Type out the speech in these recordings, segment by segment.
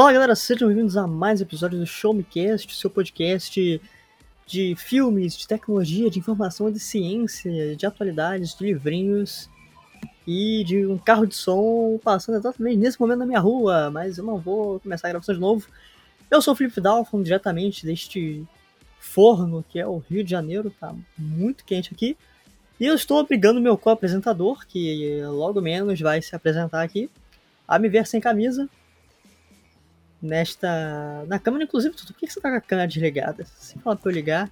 Fala galera, sejam bem-vindos a mais um episódio do Show Me Cast, seu podcast de filmes, de tecnologia, de informação, de ciência, de atualidades, de livrinhos e de um carro de som passando exatamente nesse momento na minha rua, mas eu não vou começar a gravação de novo. Eu sou o Felipe Dalfon, diretamente deste forno que é o Rio de Janeiro, tá muito quente aqui. E eu estou obrigando meu co-apresentador, que logo menos vai se apresentar aqui, a me ver sem camisa. Nesta. Na câmera, inclusive, por que você tá com a câmera desligada? Você fala pra eu ligar.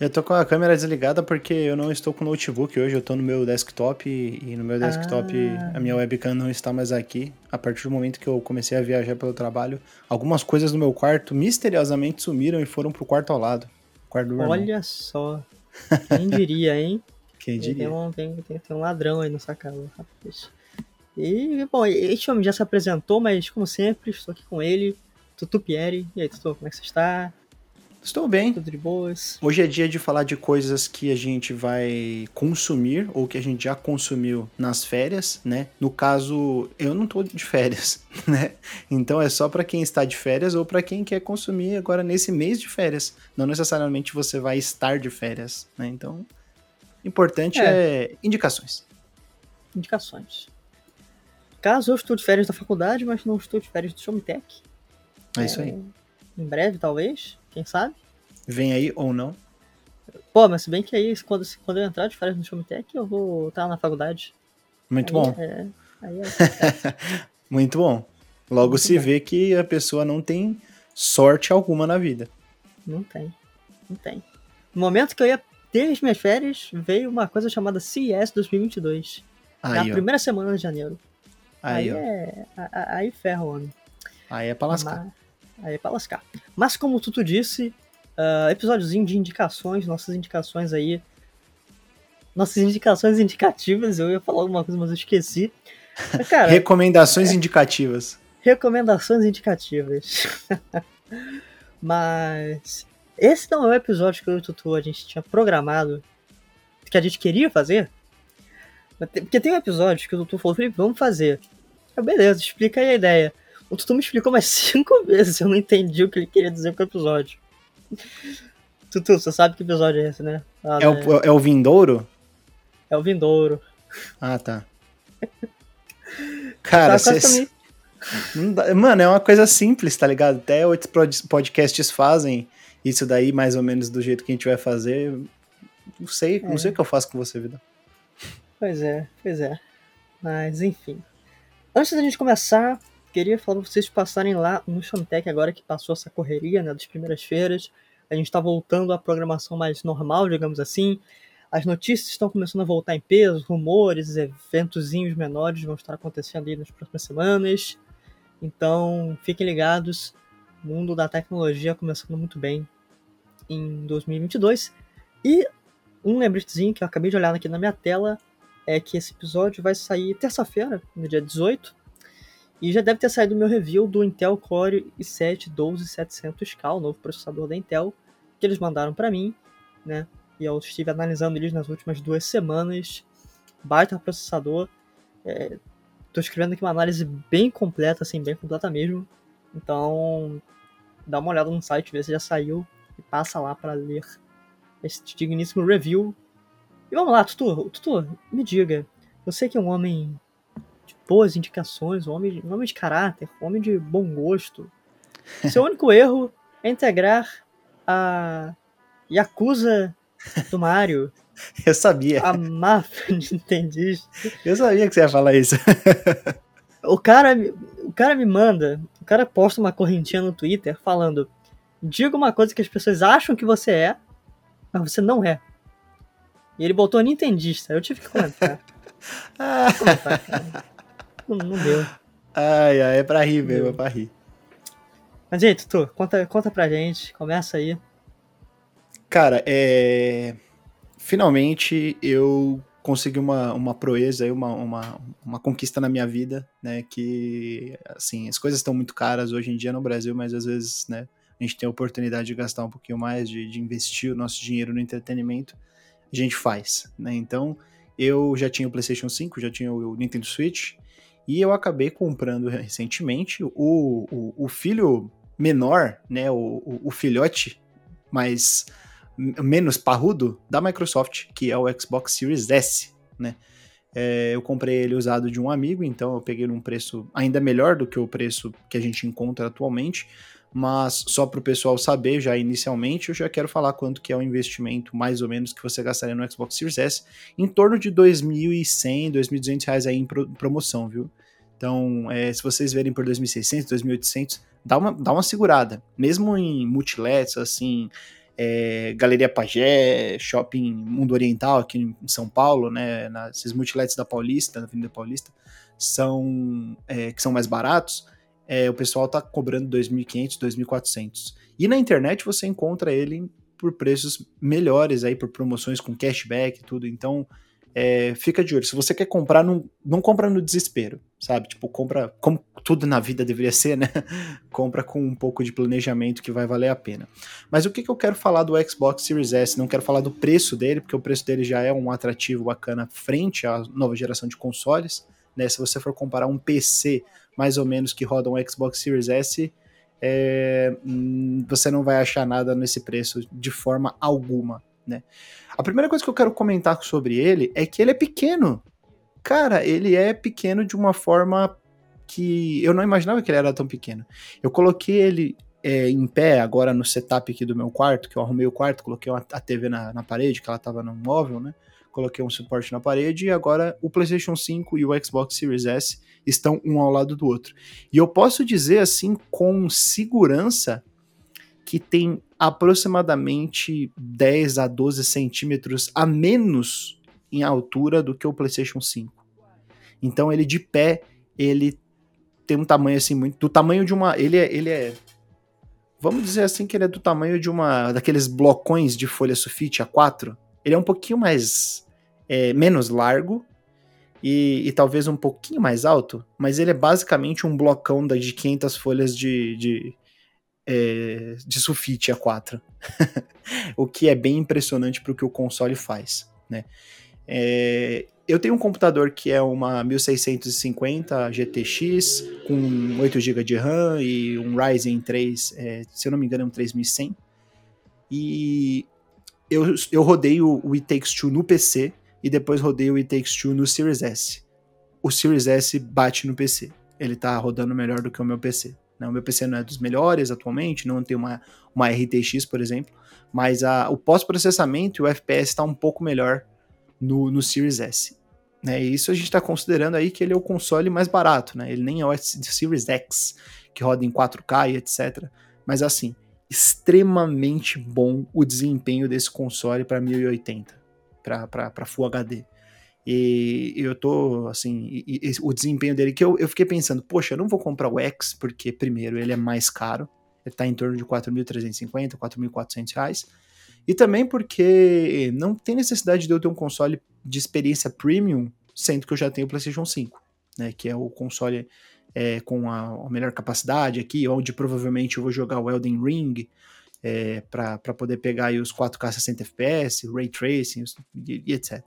Eu tô com a câmera desligada porque eu não estou com o notebook hoje, eu tô no meu desktop e no meu desktop ah. a minha webcam não está mais aqui. A partir do momento que eu comecei a viajar pelo trabalho, algumas coisas no meu quarto misteriosamente sumiram e foram pro quarto ao lado. Quarto do Olha só. Quem diria, hein? Quem diria? Tem um, tem, tem, tem um ladrão aí na sua casa, rapaz. E, bom, este homem já se apresentou, mas como sempre, estou aqui com ele, Tutu Pieri. E aí, Tutu, como é que você está? Estou bem. Tudo de boas. Hoje é dia de falar de coisas que a gente vai consumir ou que a gente já consumiu nas férias, né? No caso, eu não estou de férias, né? Então é só para quem está de férias ou para quem quer consumir agora nesse mês de férias. Não necessariamente você vai estar de férias, né? Então, importante é, é indicações. Indicações. Caso eu estou de férias da faculdade, mas não estou de férias do Showmetech. É, é isso aí. Em breve, talvez, quem sabe. Vem aí ou não. Pô, mas se bem que aí, quando, quando eu entrar de férias no Showmetech, eu vou estar na faculdade. Muito aí, bom. É, aí é Muito bom. Logo Muito se bom. vê que a pessoa não tem sorte alguma na vida. Não tem. Não tem. No momento que eu ia ter as minhas férias, veio uma coisa chamada CES 2022. Aí, na ó. primeira semana de janeiro. Aí, aí é. Aí ferra o homem. Aí é pra lascar. Mas, aí é pra lascar. Mas como o Tuto disse, uh, episódiozinho de indicações, nossas indicações aí. Nossas indicações indicativas, eu ia falar alguma coisa, mas eu esqueci. Mas, cara, recomendações é, indicativas. Recomendações indicativas. mas esse não é o episódio que eu e o Tutu a gente tinha programado, que a gente queria fazer. Porque tem um episódio que o Tutu falou, Felipe, vamos fazer. Eu, beleza, explica aí a ideia. O Tutu me explicou mais cinco vezes, eu não entendi o que ele queria dizer com o episódio. Tutu, você sabe que episódio é esse, né? Ah, é, o, é o Vindouro? É o Vindouro. Ah, tá. Cara, cês... Mano, é uma coisa simples, tá ligado? Até outros podcasts fazem isso daí, mais ou menos do jeito que a gente vai fazer. Não sei, é. não sei o que eu faço com você, vida. Pois é, pois é. Mas, enfim. Antes da gente começar, queria falar pra vocês passarem lá no Shantec agora que passou essa correria né, das primeiras feiras. A gente está voltando à programação mais normal, digamos assim. As notícias estão começando a voltar em peso, rumores, eventozinhos menores vão estar acontecendo aí nas próximas semanas. Então, fiquem ligados. O mundo da tecnologia começando muito bem em 2022. E um lembretezinho que eu acabei de olhar aqui na minha tela é que esse episódio vai sair terça-feira, no dia 18, e já deve ter saído o meu review do Intel Core i7 12700K, o novo processador da Intel, que eles mandaram para mim, né? E eu estive analisando eles nas últimas duas semanas. Baita processador. É, tô escrevendo aqui uma análise bem completa, assim, bem completa mesmo. Então, dá uma olhada no site, vê se já saiu e passa lá para ler esse digníssimo review. E vamos lá, Tutu, Tutu, me diga, você que é um homem boas indicações, um homem, um homem de caráter, um homem de bom gosto. Seu único erro é integrar a Yakuza do Mario. Eu sabia. A máfia nintendista. Eu sabia que você ia falar isso. o cara, o cara me manda, o cara posta uma correntinha no Twitter falando: diga uma coisa que as pessoas acham que você é, mas você não é. E ele botou nintendista. Eu tive que comentar. ah. comentar não, não deu. Ai, ai, é pra rir mesmo, é pra rir. Mas aí, Tutu, conta, conta pra gente, começa aí. Cara, é. Finalmente eu consegui uma, uma proeza, uma, uma, uma conquista na minha vida, né? Que, assim, as coisas estão muito caras hoje em dia no Brasil, mas às vezes, né? A gente tem a oportunidade de gastar um pouquinho mais, de, de investir o nosso dinheiro no entretenimento, a gente faz, né? Então, eu já tinha o PlayStation 5, já tinha o Nintendo Switch, E eu acabei comprando recentemente o, o, o filho menor, né, o, o, filhote mais menos parrudo da Microsoft, que é o Xbox Series S, né? É, eu comprei ele usado de um amigo, então eu peguei num preço ainda melhor do que o preço que a gente encontra atualmente. Mas só para o pessoal saber, já inicialmente, eu já quero falar quanto que é o investimento, mais ou menos, que você gastaria no Xbox Series S, em torno de R$ 2.100, 2.200 reais aí em promoção, viu? Então, é, se vocês verem por 2.600, 2.800, dá uma, dá uma segurada. Mesmo em multilets, assim, é, Galeria Pagé, Shopping Mundo Oriental aqui em São Paulo, né, esses multilets da Paulista, da Avenida Paulista, são, é, que são mais baratos, é, o pessoal tá cobrando 2.500, 2.400. E na internet você encontra ele por preços melhores aí, por promoções com cashback e tudo, então é, fica de olho. Se você quer comprar, não, não compra no desespero, sabe? Tipo, compra como tudo na vida deveria ser, né? compra com um pouco de planejamento que vai valer a pena. Mas o que, que eu quero falar do Xbox Series S? Não quero falar do preço dele, porque o preço dele já é um atrativo bacana frente à nova geração de consoles. Né? Se você for comparar um PC mais ou menos que roda um Xbox Series S, é, hum, você não vai achar nada nesse preço de forma alguma né? A primeira coisa que eu quero comentar sobre ele é que ele é pequeno. Cara, ele é pequeno de uma forma que eu não imaginava que ele era tão pequeno. Eu coloquei ele é, em pé agora no setup aqui do meu quarto, que eu arrumei o quarto, coloquei uma, a TV na, na parede, que ela tava no móvel, né? Coloquei um suporte na parede e agora o PlayStation 5 e o Xbox Series S estão um ao lado do outro. E eu posso dizer assim com segurança que tem aproximadamente 10 a 12 centímetros a menos em altura do que o PlayStation 5. Então ele de pé, ele tem um tamanho assim muito do tamanho de uma, ele é, ele é vamos dizer assim que ele é do tamanho de uma daqueles blocões de folha sulfite A4. Ele é um pouquinho mais é, menos largo e, e, talvez um pouquinho mais alto, mas ele é basicamente um blocão de 500 folhas de, de, é, de sulfite A4, o que é bem impressionante para o que o console faz, né? É, eu tenho um computador que é uma 1650 GTX com 8 GB de RAM e um Ryzen 3, é, se eu não me engano é um 3100. E eu, eu rodei o, o It Takes Two no PC e depois rodei o It Takes Two no Series S. O Series S bate no PC. Ele tá rodando melhor do que o meu PC. Né? O meu PC não é dos melhores atualmente, não tem uma, uma RTX, por exemplo, mas a, o pós-processamento e o FPS está um pouco melhor no, no Series S. Né? E isso a gente está considerando aí que ele é o console mais barato, né? ele nem é o Series X, que roda em 4K e etc. Mas assim, extremamente bom o desempenho desse console para 1080, para Full HD. E eu tô, assim, e, e, o desempenho dele, que eu, eu fiquei pensando, poxa, eu não vou comprar o X, porque, primeiro, ele é mais caro, ele tá em torno de 4.350, 4.400 reais, e também porque não tem necessidade de eu ter um console de experiência premium, sendo que eu já tenho o PlayStation 5, né, que é o console é, com a, a, melhor capacidade aqui, onde provavelmente eu vou jogar o Elden Ring, é, para poder pegar os 4K 60 FPS, Ray Tracing e, e etc.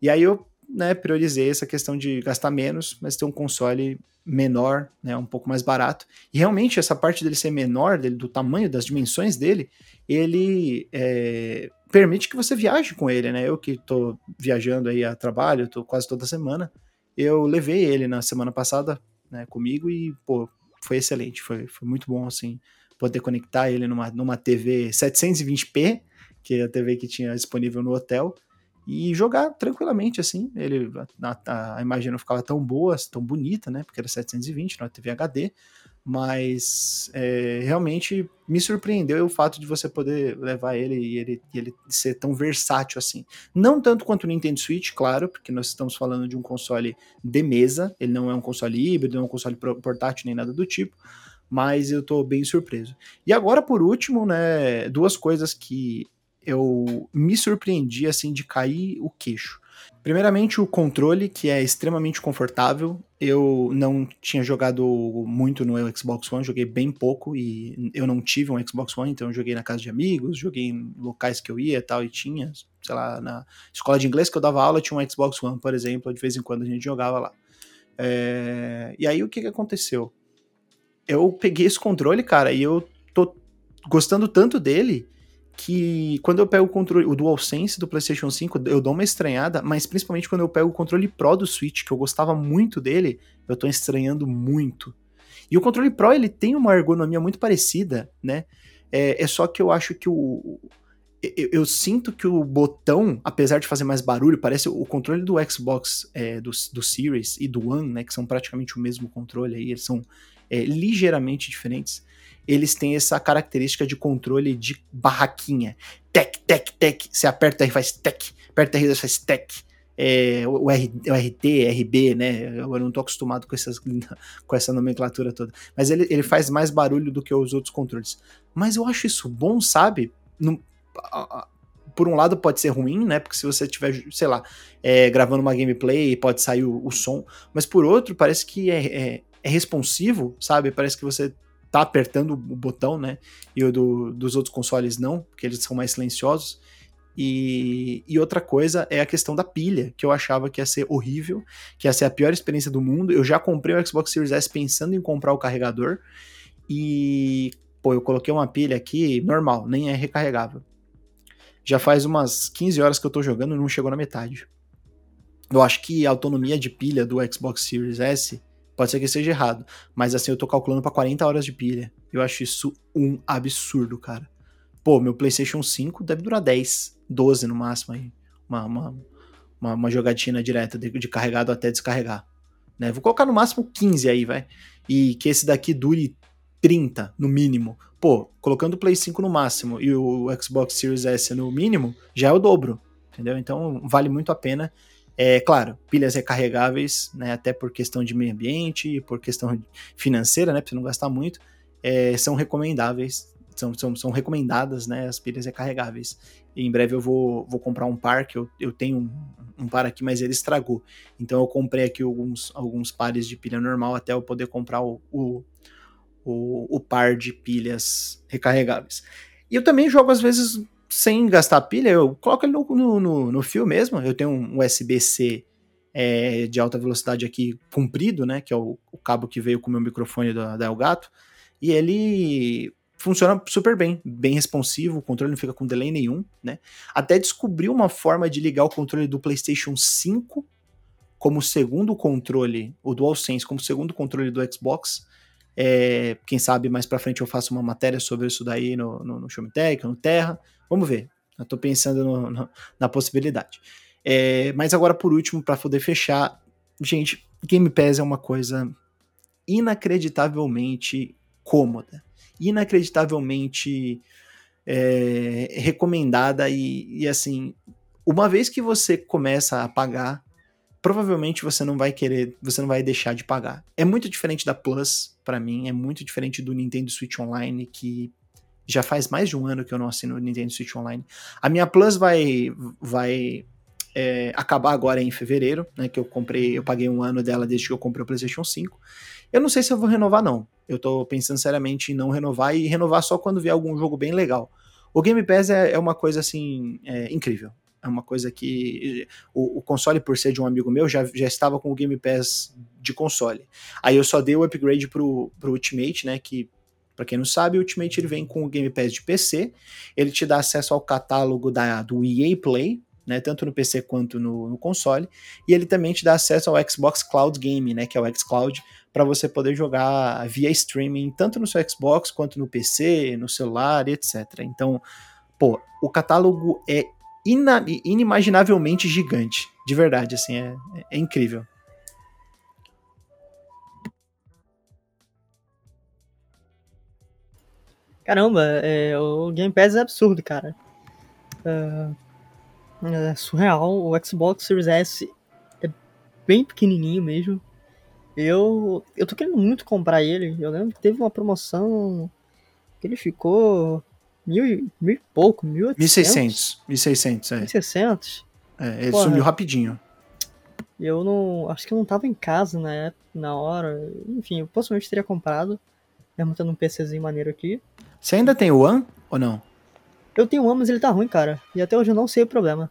E aí eu né, priorizei essa questão de gastar menos, mas ter um console menor, né, um pouco mais barato. E realmente essa parte dele ser menor, dele, do tamanho, das dimensões dele, ele é, permite que você viaje com ele, né? Eu que estou viajando aí a trabalho, tô quase toda semana, eu levei ele na semana passada né, comigo e, pô, foi excelente, foi, foi muito bom, assim, poder conectar ele numa, numa TV 720p, que é a TV que tinha disponível no hotel, e jogar tranquilamente, assim. Ele, a, a, imagem não ficava tão boa, tão bonita, né? Porque era 720, não é TV HD, mas é, realmente me surpreendeu o fato de você poder levar ele e ele, ele ser tão versátil assim. Não tanto quanto o Nintendo Switch, claro, porque nós estamos falando de um console de mesa, ele não é um console híbrido, não é um console portátil nem nada do tipo, mas eu tô bem surpreso. E agora, por último, né, duas coisas que eu me surpreendi assim de cair o queixo. Primeiramente, o controle, que é extremamente confortável. Eu não tinha jogado muito no Xbox One, joguei bem pouco e eu não tive um Xbox One, então eu joguei na casa de amigos, joguei em locais que eu ia e tal, e tinha, sei lá, na escola de inglês que eu dava aula, tinha um Xbox One, por exemplo, de vez em quando a gente jogava lá. É... E aí o que, que aconteceu? Eu peguei esse controle, cara, e eu tô gostando tanto dele que quando eu pego o controle, o DualSense do PlayStation 5, eu dou uma estranhada, mas principalmente quando eu pego o controle Pro do Switch, que eu gostava muito dele, eu tô estranhando muito. E o controle Pro, ele tem uma ergonomia muito parecida, né? É, é só que eu acho que o, eu, eu, sinto que o botão, apesar de fazer mais barulho, parece o controle do Xbox, é, do, do Series e do One, né, que são praticamente o mesmo controle aí, eles são é, ligeiramente diferentes. Eles têm essa característica de controle de barraquinha. Tec, tec, tec. Você aperta R faz tec, aperta R faz tec. É, o, R, o RT, RB, né? Eu não tô acostumado com, essas, com essa nomenclatura toda. Mas ele, ele faz mais barulho do que os outros controles. Mas eu acho isso bom, sabe? No, por um lado pode ser ruim, né? Porque se você estiver, sei lá, é, gravando uma gameplay, pode sair o, o, som. Mas por outro, parece que é, é, é, responsivo, sabe? Parece que você tá apertando o botão, né? E o do, dos outros consoles não, porque eles são mais silenciosos. E, e, outra coisa é a questão da pilha, que eu achava que ia ser horrível, que ia ser a pior experiência do mundo. Eu já comprei o Xbox Series S pensando em comprar o carregador. E, pô, eu coloquei uma pilha aqui normal, nem é recarregável. Já faz umas 15 horas que eu tô jogando e não chegou na metade. Eu acho que a autonomia de pilha do Xbox Series S pode ser que seja errado, mas assim eu tô calculando para 40 horas de pilha. Eu acho isso um absurdo, cara. Pô, meu PlayStation 5 deve durar 10, 12 no máximo aí. Uma, uma, uma, uma jogatina direta de, de, carregado até descarregar. Né? Vou colocar no máximo 15 aí, vai. E que esse daqui dure 30 no mínimo. Pô, colocando o Play 5 no máximo e o Xbox Series S no mínimo, já é o dobro, entendeu? Então vale muito a pena. É claro, pilhas recarregáveis, né, até por questão de meio ambiente e por questão financeira, né, para você não gastar muito, é, são recomendáveis, são, são, são recomendadas, né, as pilhas recarregáveis. E em breve eu vou, vou comprar um par, que eu, eu tenho um, um par aqui, mas ele estragou. Então eu comprei aqui alguns, alguns pares de pilha normal até eu poder comprar o, o o, o par de pilhas recarregáveis. E eu também jogo às vezes sem gastar pilha, eu coloco ele no, no, no, no fio mesmo. Eu tenho um USB-C é, de alta velocidade aqui comprido, né? Que é o, o cabo que veio com o meu microfone da, da Elgato. E ele funciona super bem, bem responsivo, o controle não fica com delay nenhum, né? Até descobri uma forma de ligar o controle do PlayStation 5 como segundo controle, o DualSense como segundo controle do Xbox, é, quem sabe mais para frente eu faço uma matéria sobre isso daí no, no, no Showmetech, no Terra. Vamos ver. Eu tô pensando no, no, na possibilidade. É, mas agora, por último, para poder fechar, gente, Game Pass é uma coisa inacreditavelmente cômoda, inacreditavelmente é, recomendada e, e assim, uma vez que você começa a pagar provavelmente você não vai querer, você não vai deixar de pagar. É muito diferente da Plus, para mim, é muito diferente do Nintendo Switch Online, que já faz mais de um ano que eu não assino o Nintendo Switch Online. A minha Plus vai, vai é, acabar agora em fevereiro, né? Que eu comprei, eu paguei um ano dela desde que eu comprei o PlayStation 5. Eu não sei se eu vou renovar, não. Eu tô pensando seriamente em não renovar e renovar só quando vier algum jogo bem legal. O Game Pass é, é uma coisa assim é, incrível. É uma coisa que o, o, console, por ser de um amigo meu, já, já estava com o Game Pass de console. Aí eu só dei o upgrade pro, pro Ultimate, né? Que, para quem não sabe, o Ultimate ele vem com o Game Pass de PC. Ele te dá acesso ao catálogo da, do EA Play, né, tanto no PC quanto no, no, console, e ele também te dá acesso ao Xbox Cloud Game, né, que é o xCloud, para você poder jogar via streaming tanto no seu Xbox quanto no PC, no celular, etc. Então, pô, o catálogo é ina, inimaginavelmente gigante. De verdade, assim, é, é incrível. Caramba, é, o Game Pass é absurdo, cara. É, é surreal. O Xbox Series S é bem pequenininho mesmo. Eu, eu tô querendo muito comprar ele. Eu lembro que teve uma promoção que ele ficou mil, mil e pouco, mil e seiscentos. Mil seiscentos, é. Mil seiscentos? É, ele Porra, sumiu rapidinho. Eu não. Acho que eu não tava em casa na, época, na hora. Enfim, eu possivelmente teria comprado. Mesmo tendo um PCzinho maneiro aqui. Você ainda tem o One ou não? Eu tenho o One, mas ele tá ruim, cara. E até hoje eu não sei o problema.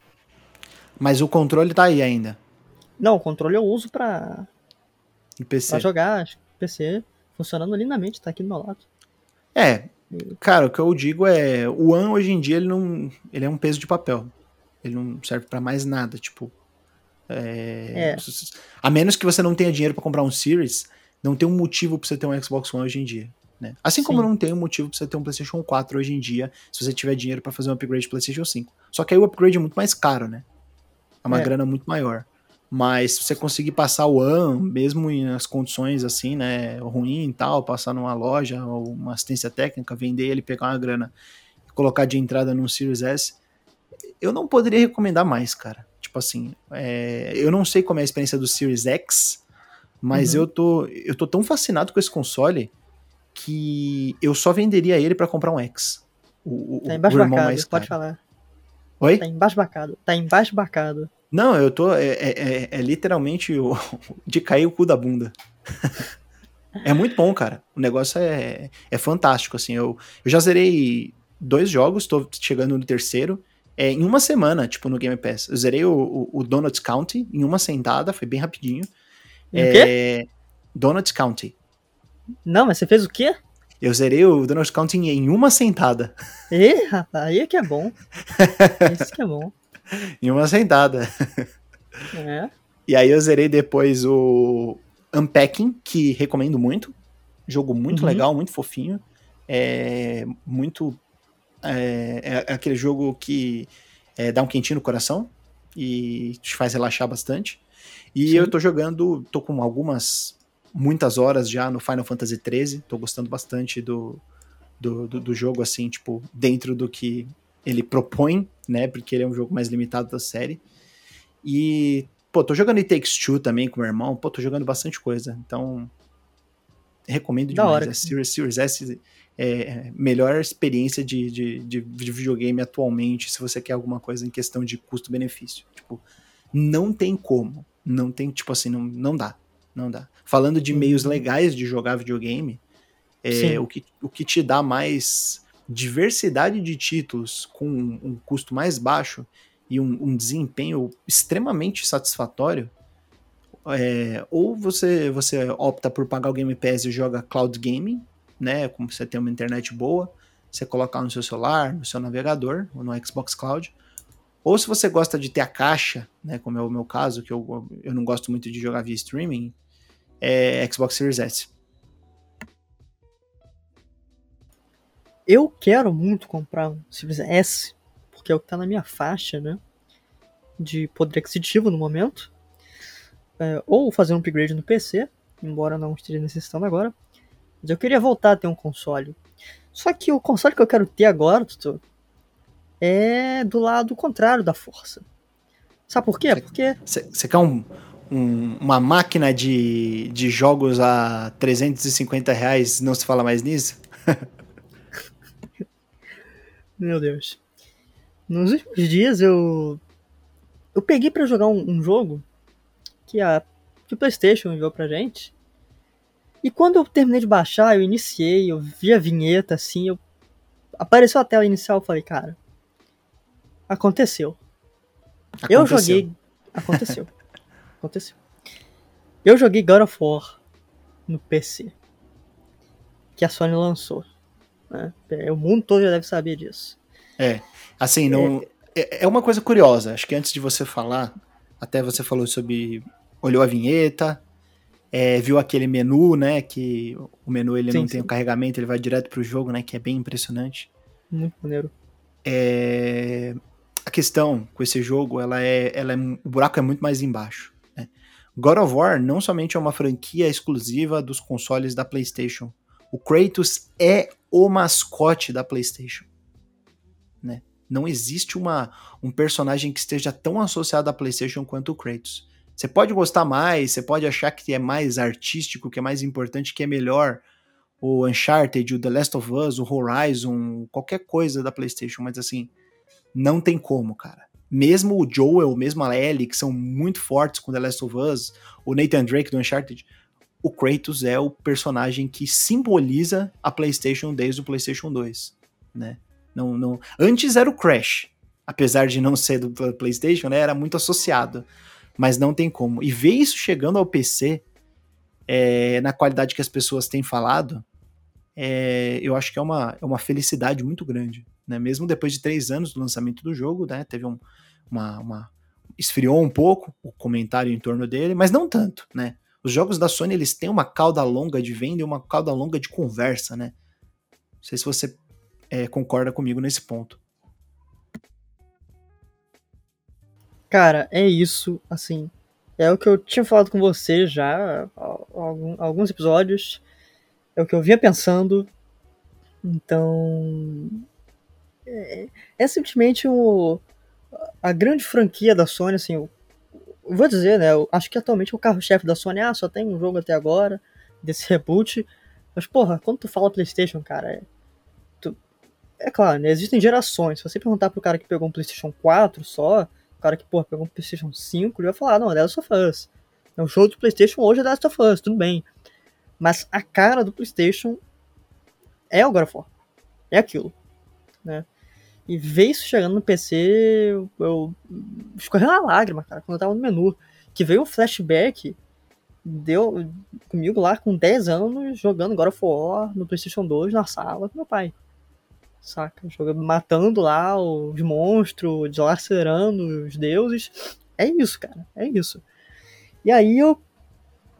Mas o controle tá aí ainda. Não, o controle eu uso pra. No PC. Pra jogar, acho PC funcionando lindamente, tá aqui do meu lado. É, cara, o que eu digo é, o One hoje em dia ele não, ele é um peso de papel. Ele não serve para mais nada, tipo, é, É. a menos que você não tenha dinheiro para comprar um Series, não tem um motivo para você ter um Xbox One hoje em dia. Né? Assim como Sim. não tem um motivo para você ter um PlayStation 4 hoje em dia, se você tiver dinheiro para fazer um upgrade de PlayStation 5. Só que aí o upgrade é muito mais caro, né? É uma É. grana muito maior. Mas se você conseguir passar o ano, mesmo em as condições assim, né, ruim e tal, passar numa loja ou uma assistência técnica, vender ele, pegar uma grana e colocar de entrada num Series S, eu não poderia recomendar mais, cara. Tipo assim, é, eu não sei como é a experiência do Series X, mas Uhum. eu, tô, eu tô tão fascinado com esse console que eu só venderia ele pra comprar um X. O, Tá o embaixo irmão bacado, mais pode falar. Oi? Tá embaixo bacado. Tá embaixo bacado. Não, eu tô. É, é- é- é literalmente o, de cair o cu da bunda. é muito bom, cara. O negócio é, é fantástico, assim. Eu, eu já zerei dois jogos, tô chegando no terceiro. É, em uma semana, tipo, no Game Pass. Eu zerei o, o, o Donuts County em uma sentada, foi bem rapidinho. E o quê? É, Donuts County. Não, mas você fez o quê? Eu zerei o Donuts County em, uma sentada. Ih, rapaz, aí é que é bom. Esse que é bom. Em uma sentada. É. E aí eu zerei depois o Unpacking, que recomendo muito. Jogo muito Uhum. legal, muito fofinho. É muito. É, é aquele jogo que é, dá um quentinho no coração e te faz relaxar bastante. E Sim. eu tô jogando, tô com algumas, muitas horas já no Final Fantasy XIII. Tô gostando bastante do, do, do, do jogo, assim, tipo, dentro do que ele propõe, né? Porque ele é um jogo mais limitado da série. E, pô, tô jogando It Takes Two também com meu irmão. Pô, tô jogando bastante coisa. Então, recomendo Da demais. hora, a Series, Series S é a melhor experiência de, de, de, de videogame atualmente, se você quer alguma coisa em questão de custo-benefício. Tipo, não tem como. Não tem, tipo assim, não, não dá. Não dá. Falando de Uhum. meios legais de jogar videogame, é, o, que, o que te dá mais diversidade de títulos com um, custo mais baixo e um, um desempenho extremamente satisfatório, é, ou você, você opta por pagar o Game Pass e joga cloud gaming, né? Como você tem uma internet boa, você colocar no seu celular, no seu navegador, ou no Xbox Cloud. Ou se você gosta de ter a caixa, né? Como é o meu caso, que eu, eu não gosto muito de jogar via streaming, é Xbox Series S. Eu quero muito comprar um Series S, porque é o que tá na minha faixa, né? De poder aquisitivo no momento. É, ou fazer um upgrade no PC, embora não esteja necessitando agora. Mas eu queria voltar a ter um console. Só que o console que eu quero ter agora, Tutu, é do lado contrário da força. Sabe por quê? Porque Você quer um, um- uma máquina de, de jogos a 350 reais, não se fala mais nisso? Meu Deus. Nos últimos dias eu. Eu peguei pra jogar um, um jogo que a que o PlayStation enviou pra gente. E quando eu terminei de baixar, eu iniciei, eu vi a vinheta assim, eu apareceu a tela inicial, eu falei, cara, aconteceu. Eu Aconteceu. joguei, aconteceu. Aconteceu. Eu joguei God of War no PC. Que a Sony lançou. Né? O mundo todo já deve saber disso. É, assim, não. É, é uma coisa curiosa. Acho que antes de você falar, até você falou sobre. Olhou a vinheta, é, viu aquele menu, né? Que o menu ele Sim, não tem sim. o carregamento, ele vai direto pro jogo, né? Que é bem impressionante. Muito maneiro. É, a questão com esse jogo, ela é, ela é, o buraco é muito mais embaixo. God of War não somente é uma franquia exclusiva dos consoles da PlayStation. O Kratos é o mascote da PlayStation. Né? Não existe uma, um personagem que esteja tão associado à PlayStation quanto o Kratos. Você pode gostar mais, você pode achar que é mais artístico, que é mais importante, que é melhor o Uncharted, o The Last of Us, o Horizon, qualquer coisa da PlayStation, mas assim, não tem como, cara. Mesmo o Joel, mesmo a Ellie, que são muito fortes com The Last of Us, o Nathan Drake do Uncharted, o Kratos é o personagem que simboliza a PlayStation desde o PlayStation 2, né? Não, não... Antes era o Crash, apesar de não ser do PlayStation, né? Era muito associado, mas não tem como. E ver isso chegando ao PC é, na qualidade que as pessoas têm falado, é, eu acho que é uma, é uma felicidade muito grande. Né? Mesmo depois de três anos do lançamento do jogo, né? teve um, uma, uma, esfriou um pouco o comentário em torno dele, mas não tanto, né? Os jogos da Sony eles têm uma cauda longa de venda e uma cauda longa de conversa, né? Não sei se você é, concorda comigo nesse ponto. Cara, é isso, assim. É o que eu tinha falado com você já alguns episódios. É o que eu vinha pensando. Então. É, é simplesmente o, a grande franquia da Sony, assim. Eu, vou dizer, né? Eu acho que atualmente o carro-chefe da Sony, ah, só tem um jogo até agora, desse reboot. Mas, porra, quando tu fala PlayStation, cara, é, tu, é claro, né? Existem gerações. Se você perguntar pro cara que pegou um PlayStation 4 só, o cara que, porra, pegou um PlayStation 5, ele vai falar, não, é Last of Us. É um jogo do PlayStation hoje é The Last of Us, tudo bem. Mas a cara do PlayStation é o God of War. É aquilo. Né? E ver isso chegando no PC, eu, eu escorreu uma lágrima, cara, quando eu tava no menu. Que veio um flashback, deu comigo lá com 10 anos, jogando God of War no PlayStation 2 na sala com meu pai saca? Jogando, matando lá os monstros, dilacerando os deuses. É isso, cara, é isso. E aí eu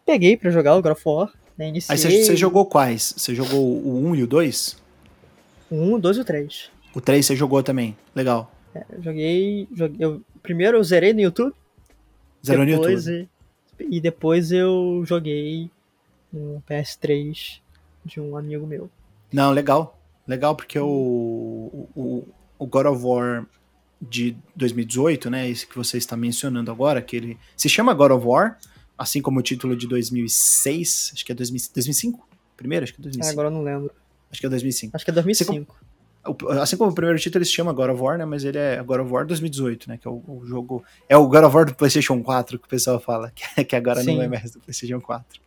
peguei para jogar o God of War, né, iniciei... Aí você jogou quais? Você jogou o 1 e o 2? O 1, o 2 e o 3. O 3 você jogou também, legal. É, joguei, joguei eu, primeiro eu zerei no YouTube. Zerou no YouTube. E, e depois eu joguei no PS3 de um amigo meu. Não, legal. Legal, porque o, o, o God of War de 2018, né, esse que você está mencionando agora, que ele se chama God of War, assim como o título de 2006, acho que é 2005? Primeiro, acho que é 2005. agora eu não lembro. Acho que é 2005. Acho que é 2005. Assim como, assim como o primeiro título ele se chama God of War, né, mas ele é God of War 2018, né, que é o, o jogo, é o God of War do PlayStation 4 que o pessoal fala, que, que agora Sim. não é mais do PlayStation 4.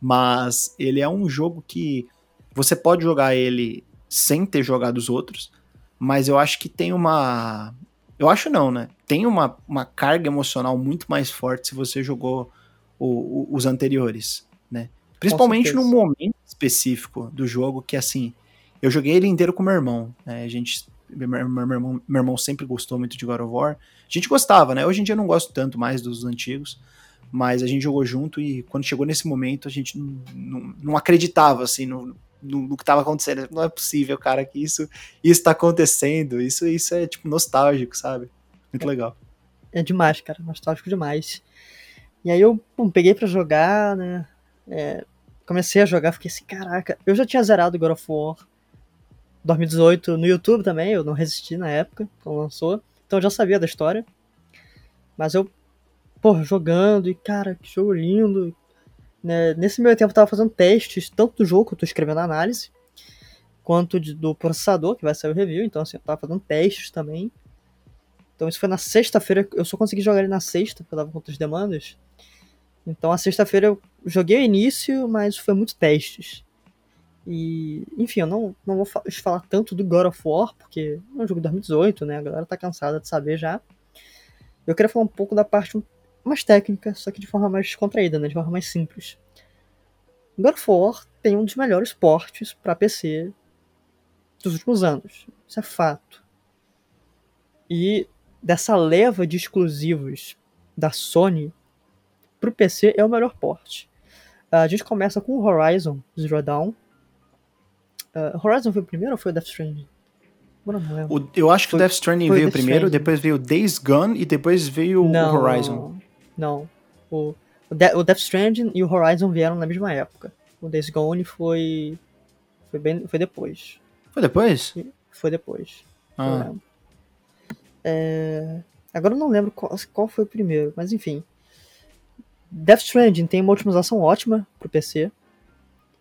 Mas ele é um jogo que você pode jogar ele sem ter jogado os outros, mas eu acho que tem uma. Eu acho não, né? Tem uma, uma carga emocional muito mais forte se você jogou o, o, os anteriores, né? Principalmente no momento específico do jogo, que assim, eu joguei ele inteiro com meu irmão, né? A gente. Meu, meu, meu, irmão, meu irmão sempre gostou muito de God of War. A gente gostava, né? Hoje em dia eu não gosto tanto mais dos antigos, mas a gente jogou junto e quando chegou nesse momento a gente não, não, não acreditava, assim, no, no, no que estava acontecendo. Não é possível, cara, que isso isso tá acontecendo. Isso isso é tipo nostálgico, sabe? Muito é, legal. É demais, cara, nostálgico demais. E aí eu pum, peguei para jogar, né? É, comecei a jogar, fiquei assim, caraca, eu já tinha zerado God of War 2018 no YouTube também, eu não resisti na época, quando lançou, então eu já sabia da história. Mas eu, pô, jogando, e cara, que jogo lindo, né, nesse meio tempo eu tava fazendo testes, tanto do jogo que eu tô escrevendo análise, quanto de, do processador, que vai sair o review. Então, assim, eu tava fazendo testes também. Então, isso foi na sexta-feira. Eu só consegui jogar ele na sexta, porque eu tava com outras demandas. Então, a sexta-feira eu joguei o início, mas foi muito testes. E, enfim, eu não, não vou falar tanto do God of War, porque é um jogo de 2018, né? A galera tá cansada de saber já. Eu queria falar um pouco da parte mais técnica, só que de forma mais descontraída, né? de forma mais simples. God of War tem um dos melhores portes para PC dos últimos anos. Isso é fato. E dessa leva de exclusivos da Sony pro PC é o melhor porte. A gente começa com o Horizon Zero Dawn. Uh, Horizon foi o primeiro ou foi o Death Stranding? O, eu acho que o Death Stranding veio Death primeiro, Stranding. depois veio Days Gone e depois veio o Horizon. Não. O, o, De o Death Stranding e o Horizon vieram na mesma época. O Days Gone foi. Foi, bem, foi depois. Foi depois? Foi depois. Ah. É, agora eu não lembro qual, qual foi o primeiro, mas enfim. Death Stranding tem uma otimização ótima pro PC.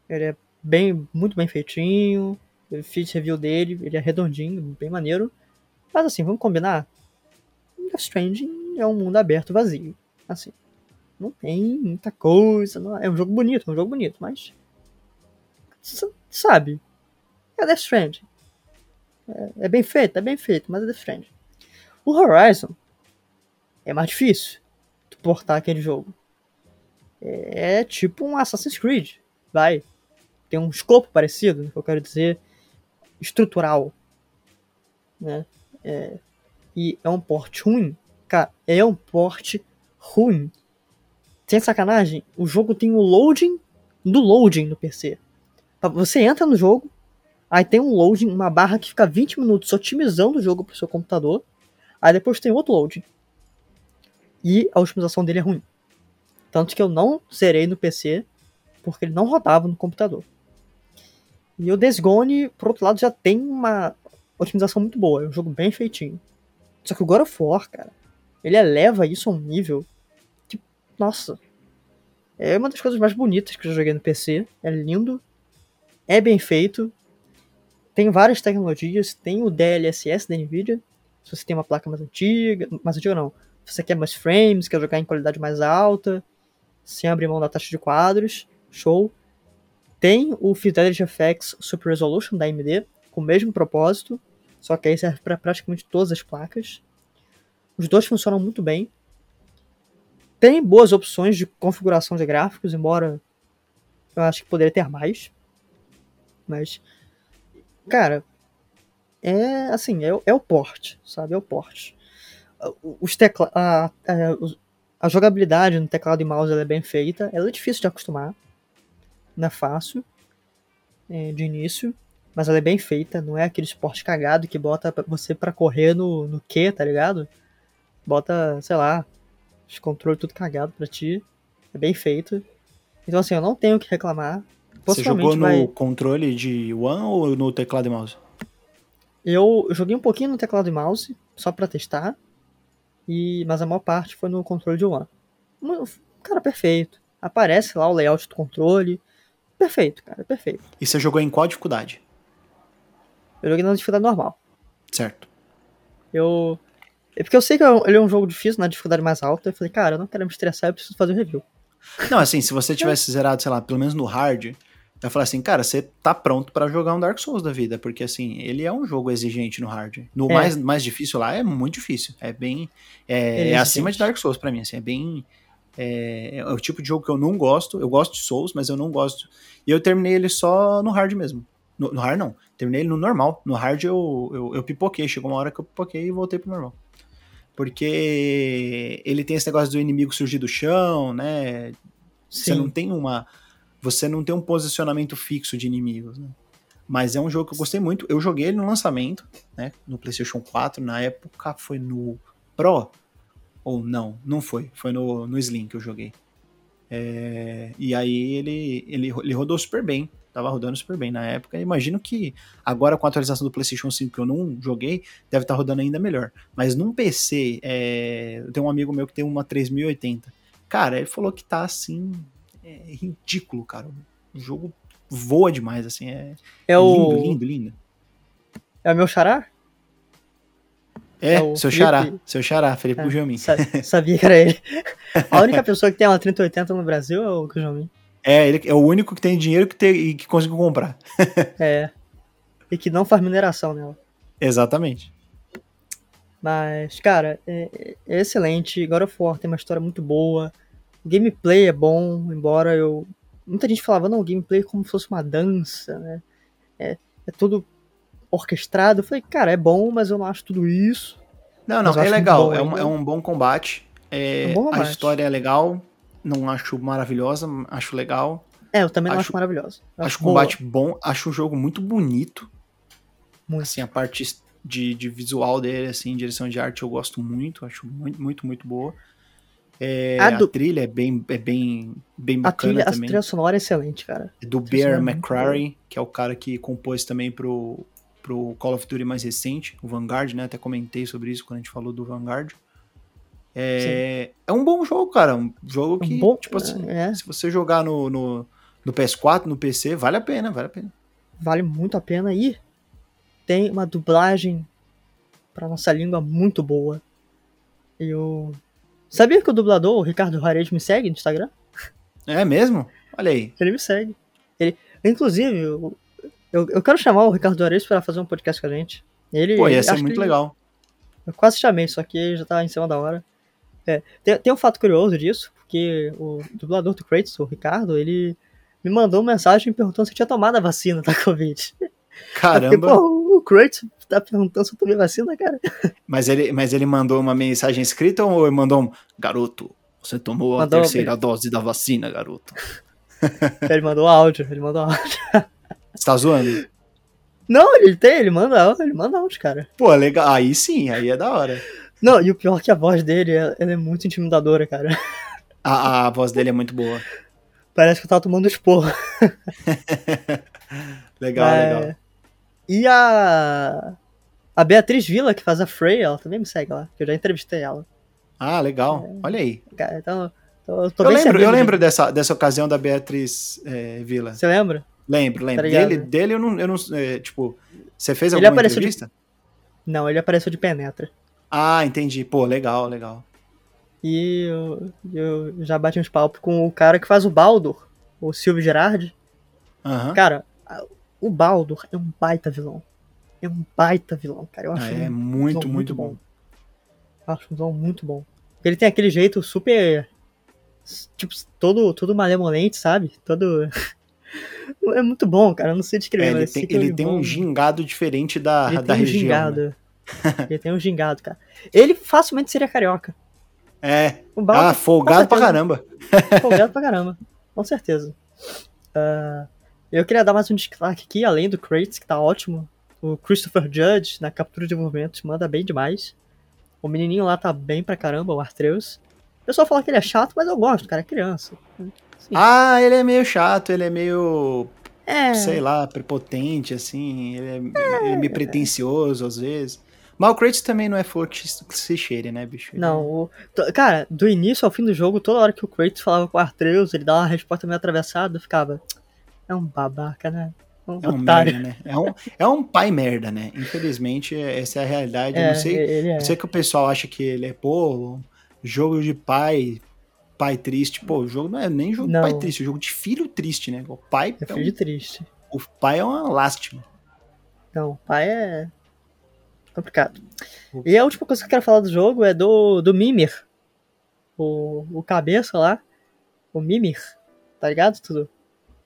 Ele é bem, muito bem feitinho. Eu fiz review dele, ele é redondinho, bem maneiro. Mas assim, vamos combinar? Death Stranding é um mundo aberto vazio. Assim, não tem muita coisa. Não, é um jogo bonito, é um jogo bonito, mas. Sabe? É Death Stranding. É, é, bem feito, é bem feito, mas é Death Stranding. O Horizon é mais difícil de portar aquele jogo. é tipo um Assassin's Creed, vai. Tem um escopo parecido, eu quero dizer, estrutural, né? É, e é um porte ruim. Cara, é um porte ruim. Sem sacanagem, o jogo tem o loading do loading no PC. Você entra no jogo, aí tem um loading, uma barra que fica 20 minutos otimizando o jogo pro seu computador, aí depois tem outro loading. E a otimização dele é ruim. Tanto que eu não zerei no PC, porque ele não rodava no computador. E o Days Gone, por outro lado, já tem uma otimização muito boa, é um jogo bem feitinho. Só que o God of War, cara, ele eleva isso a um nível que, nossa, é uma das coisas mais bonitas que eu já joguei no PC. É lindo, é bem feito, tem várias tecnologias, tem o DLSS da Nvidia. Se você tem uma placa mais antiga, mais antiga não, se você quer mais frames, quer jogar em qualidade mais alta, sem abrir mão da taxa de quadros, show. Tem o Fidelity FX Super Resolution da AMD, com o mesmo propósito, só que aí serve para praticamente todas as placas. Os dois funcionam muito bem. Tem boas opções de configuração de gráficos, embora eu acho que poderia ter mais. Mas, cara, é assim, é, é o porte, sabe? É o porte. Os tecla a, a, a, jogabilidade no teclado e mouse é bem feita, ela é difícil de acostumar, não é fácil é, de início mas ela é bem feita, não é aquele esporte cagado que bota você para correr no, no Q, tá ligado? Bota, sei lá, os controles tudo cagado pra ti. É bem feito. Então assim, eu não tenho o que reclamar. Você jogou no vai... controle de One ou no teclado e mouse? Eu joguei um pouquinho no teclado e mouse, só pra testar. E, mas a maior parte foi no controle de One. Cara, perfeito. Aparece lá o layout do controle. Perfeito, cara, perfeito. E você jogou em qual dificuldade? Eu joguei na dificuldade normal. Certo. Eu. É porque eu sei que é ele é um jogo difícil, na dificuldade mais alta. Eu falei, cara, eu não quero me estressar, eu preciso fazer o um review. Não, assim, se você tivesse zerado, sei lá, pelo menos no hard, eu falar assim, cara, você tá pronto para jogar um Dark Souls da vida, porque assim, ele é um jogo exigente no hard. No é. mais, mais difícil lá é muito difícil. É bem. É, é acima de Dark Souls para mim, assim, é bem. É, é, o tipo de jogo que eu não gosto. Eu gosto de Souls, mas eu não gosto. E eu terminei ele só no hard mesmo. No, no hard não. Terminei ele no normal. No hard eu, eu, eu pipoquei. Chegou uma hora que eu pipoquei e voltei pro normal. Porque ele tem esse negócio do inimigo surgir do chão, né? Sim. Você não tem uma. Você não tem um posicionamento fixo de inimigos, né? Mas é um jogo que eu gostei muito. Eu joguei ele no lançamento, né? No PlayStation 4. Na época foi no Pro. Ou não, não foi. Foi no, no Slim que eu joguei. É, e aí ele, ele, ele rodou super bem tava rodando super bem na época. Imagino que agora com a atualização do PlayStation 5 que eu não joguei, deve estar tá rodando ainda melhor. Mas num PC, é... eu tenho um amigo meu que tem uma 3080. Cara, ele falou que tá assim, é ridículo, cara. O jogo voa demais, assim, é, é, é o... lindo, lindo, lindo. É o meu xará? É, é seu xará, seu xará, Felipe é, Gujomin. Sabia que era ele. A única pessoa que tem uma 3080 no Brasil é o Gujomin. É, ele é o único que tem dinheiro que tem, e que conseguiu comprar. é. E que não faz mineração nela. Exatamente. Mas, cara, é, é, excelente. God of War tem uma história muito boa. O gameplay é bom, embora eu. Muita gente falava, não, o gameplay é como se fosse uma dança, né? É, é tudo orquestrado. Eu falei, cara, é bom, mas eu não acho tudo isso. Não, não, é legal. é, um, é um bom combate. É, é um bom combate. A história é legal não acho maravilhosa, acho legal. É, eu também não acho, acho maravilhosa. Acho, o combate bom, acho o jogo muito bonito. Muito. Assim, a parte de, de visual dele, assim, direção de arte eu gosto muito, acho muito, muito, muito boa. É, a, do... a, trilha é bem, é bem, bem bacana a trilha, também. A trilha sonora é excelente, cara. É do Bear McCrary, que é o cara que compôs também pro, pro Call of Duty mais recente, o Vanguard, né? Até comentei sobre isso quando a gente falou do Vanguard. É, é um bom jogo, cara. Um jogo que, um bom, tipo assim, é. se você jogar no, no, no, PS4, no PC, vale a pena, vale a pena. Vale muito a pena. E tem uma dublagem pra nossa língua muito boa. Eu. Sabia que o dublador, o Ricardo Juarez, me segue no Instagram? É mesmo? Olha aí. Ele me segue. Ele, inclusive, eu, eu, eu quero chamar o Ricardo Juarez para fazer um podcast com a gente. Ele, Pô, ia ser muito legal. Eu quase chamei, só que já tá em cima da hora. É, tem, tem um fato curioso disso, porque o dublador do Kratos, o Ricardo, ele me mandou uma mensagem perguntando se eu tinha tomado a vacina da Covid. Caramba! O Kratos tá perguntando se eu tomei vacina, cara. Mas ele, mas ele mandou uma mensagem escrita ou ele mandou um garoto, você tomou Mandou- a terceira dose da vacina, garoto? Ele mandou áudio, ele mandou áudio. Você tá zoando? Não, ele tem, ele manda ele manda áudio, cara. Pô, legal. Aí sim, aí é da hora. Não, e o pior é que a voz dele, ela é muito intimidadora, cara. A, a voz dele é muito boa. Parece que eu tava tomando esporro. Legal, É, legal. E a. A Beatriz Villa, que faz a Frey, ela também me segue lá, que eu já entrevistei ela. Ah, legal. Olha aí. Cara, então, eu lembro, eu de- lembro dessa, dessa ocasião da Beatriz é, Vila. Você lembra? Lembro, lembro. Tá dele, dele eu não, eu não é, tipo, você fez Ele alguma de- entrevista? Não, ele apareceu de penetra. Ah, entendi. Pô, legal, legal. E eu, eu já bati uns papos com o cara que faz o Baldur, o Silvio Gerardi. Aham. Cara, o Baldur é um baita vilão. É um baita vilão, cara. Eu acho Ah, um é muito, vilão muito bom. Eu acho um vilão muito bom. Ele tem aquele jeito super. Tipo, todo, todo malemolente, sabe? Todo. É muito bom, cara. Eu não sei descrever. É, ele mas tem, ele tem um gingado diferente da, Ele da tem um região. né? gingado. ele tem um gingado, cara. Ele facilmente seria carioca. É. O Ah, folgado pra caramba. folgado pra caramba. Com certeza. Ah, eu queria dar mais um destaque aqui, além do Kratos, que tá ótimo. O Christopher Judge, na captura de movimentos, manda bem demais. O menininho lá tá bem pra caramba, o Artreus. O pessoal fala que ele é chato, mas eu gosto, cara, é criança. Ah, ele é meio chato, ele é meio, É, sei lá, prepotente, assim. Ele é, ele é meio pretencioso às vezes. Mas o Kratos também não é flor que se cheire, né, bicho? Ele- não, o- cara, do início ao fim do jogo, toda hora que o Kratos falava com o Artreus, ele dava uma resposta meio atravessada, eu ficava, é um babaca, né? Um É um otário. merda, né? É um, é um pai merda, né? Infelizmente, essa é a realidade. Eu É, não sei, é. eu sei que o pessoal acha que ele é, pô, jogo de pai, pai triste. Pô, o jogo não é nem jogo de Não. pai triste, é jogo de filho triste, né? O pai É é, filho de triste. um, o pai é uma lástima. Não, pai é complicado. E a última coisa que eu quero falar do jogo é do, do Mimir. O, o cabeça lá. O Mimir. Tá ligado? Tudo.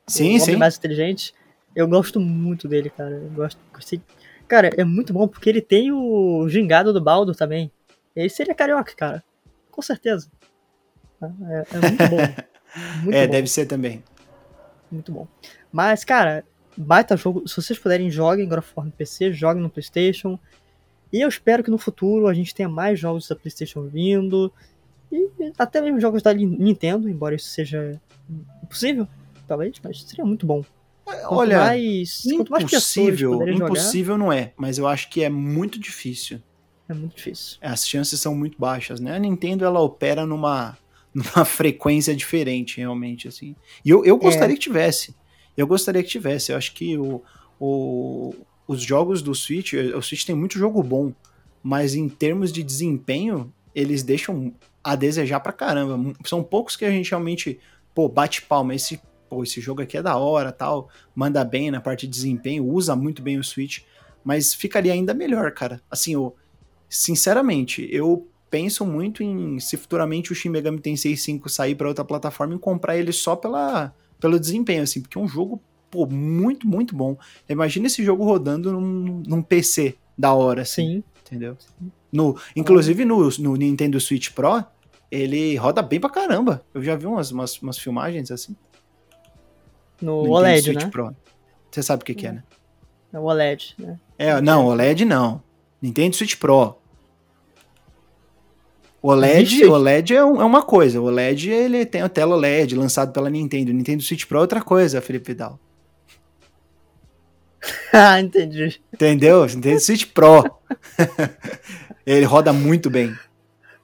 Sim, o sim. mais inteligente. Eu gosto muito dele, cara. Eu gosto. gostei- Cara, é muito bom porque ele tem o gingado do Baldo também. Ele seria carioca, cara. Com certeza. É, é muito bom. Muito é, bom. deve ser também. Muito bom. Mas, cara, baita jogo. Se vocês puderem, joguem War no PC, joguem no PlayStation. E eu espero que no futuro a gente tenha mais jogos da PlayStation vindo. E até mesmo jogos da Nin- Nintendo, embora isso seja impossível, talvez, mas seria muito bom. Quanto Olha, mais, quanto mais impossível, jogar, impossível não é, mas eu acho que é muito difícil. é muito difícil. As chances são muito baixas, né? A Nintendo ela opera numa, numa frequência diferente, realmente, assim. E eu, eu É. gostaria que tivesse. Eu gostaria que tivesse. Eu acho que o, o, os jogos do Switch, o Switch tem muito jogo bom, mas em termos de desempenho, eles deixam a desejar pra caramba. São poucos que a gente realmente, pô, bate palma. Esse, pô, esse jogo aqui é da hora, tal, manda bem na parte de desempenho, usa muito bem o Switch, mas ficaria ainda melhor, cara. Assim, sinceramente, eu penso muito em se futuramente o Shin Megami Tensei 5 sair para outra plataforma e comprar ele só pela, pelo desempenho, assim, porque é um jogo, pô, muito, muito bom. Imagina esse jogo rodando num, num PC da hora, assim, Sim. entendeu? No, inclusive no, no Nintendo Switch Pro, ele roda bem pra caramba. Eu já vi umas, umas, umas filmagens assim. No Nintendo OLED, Switch né? Pro. Você sabe o que, que é, né? No OLED, né? É, não, OLED não. Nintendo Switch Pro. O OLED, OLED é, um- é uma coisa. O OLED ele tem a tela OLED lançado pela Nintendo. O Nintendo Switch Pro é outra coisa, Felipe Vidal. ah, entendi. Entendeu? Nintendo Switch Pro. ele roda muito bem.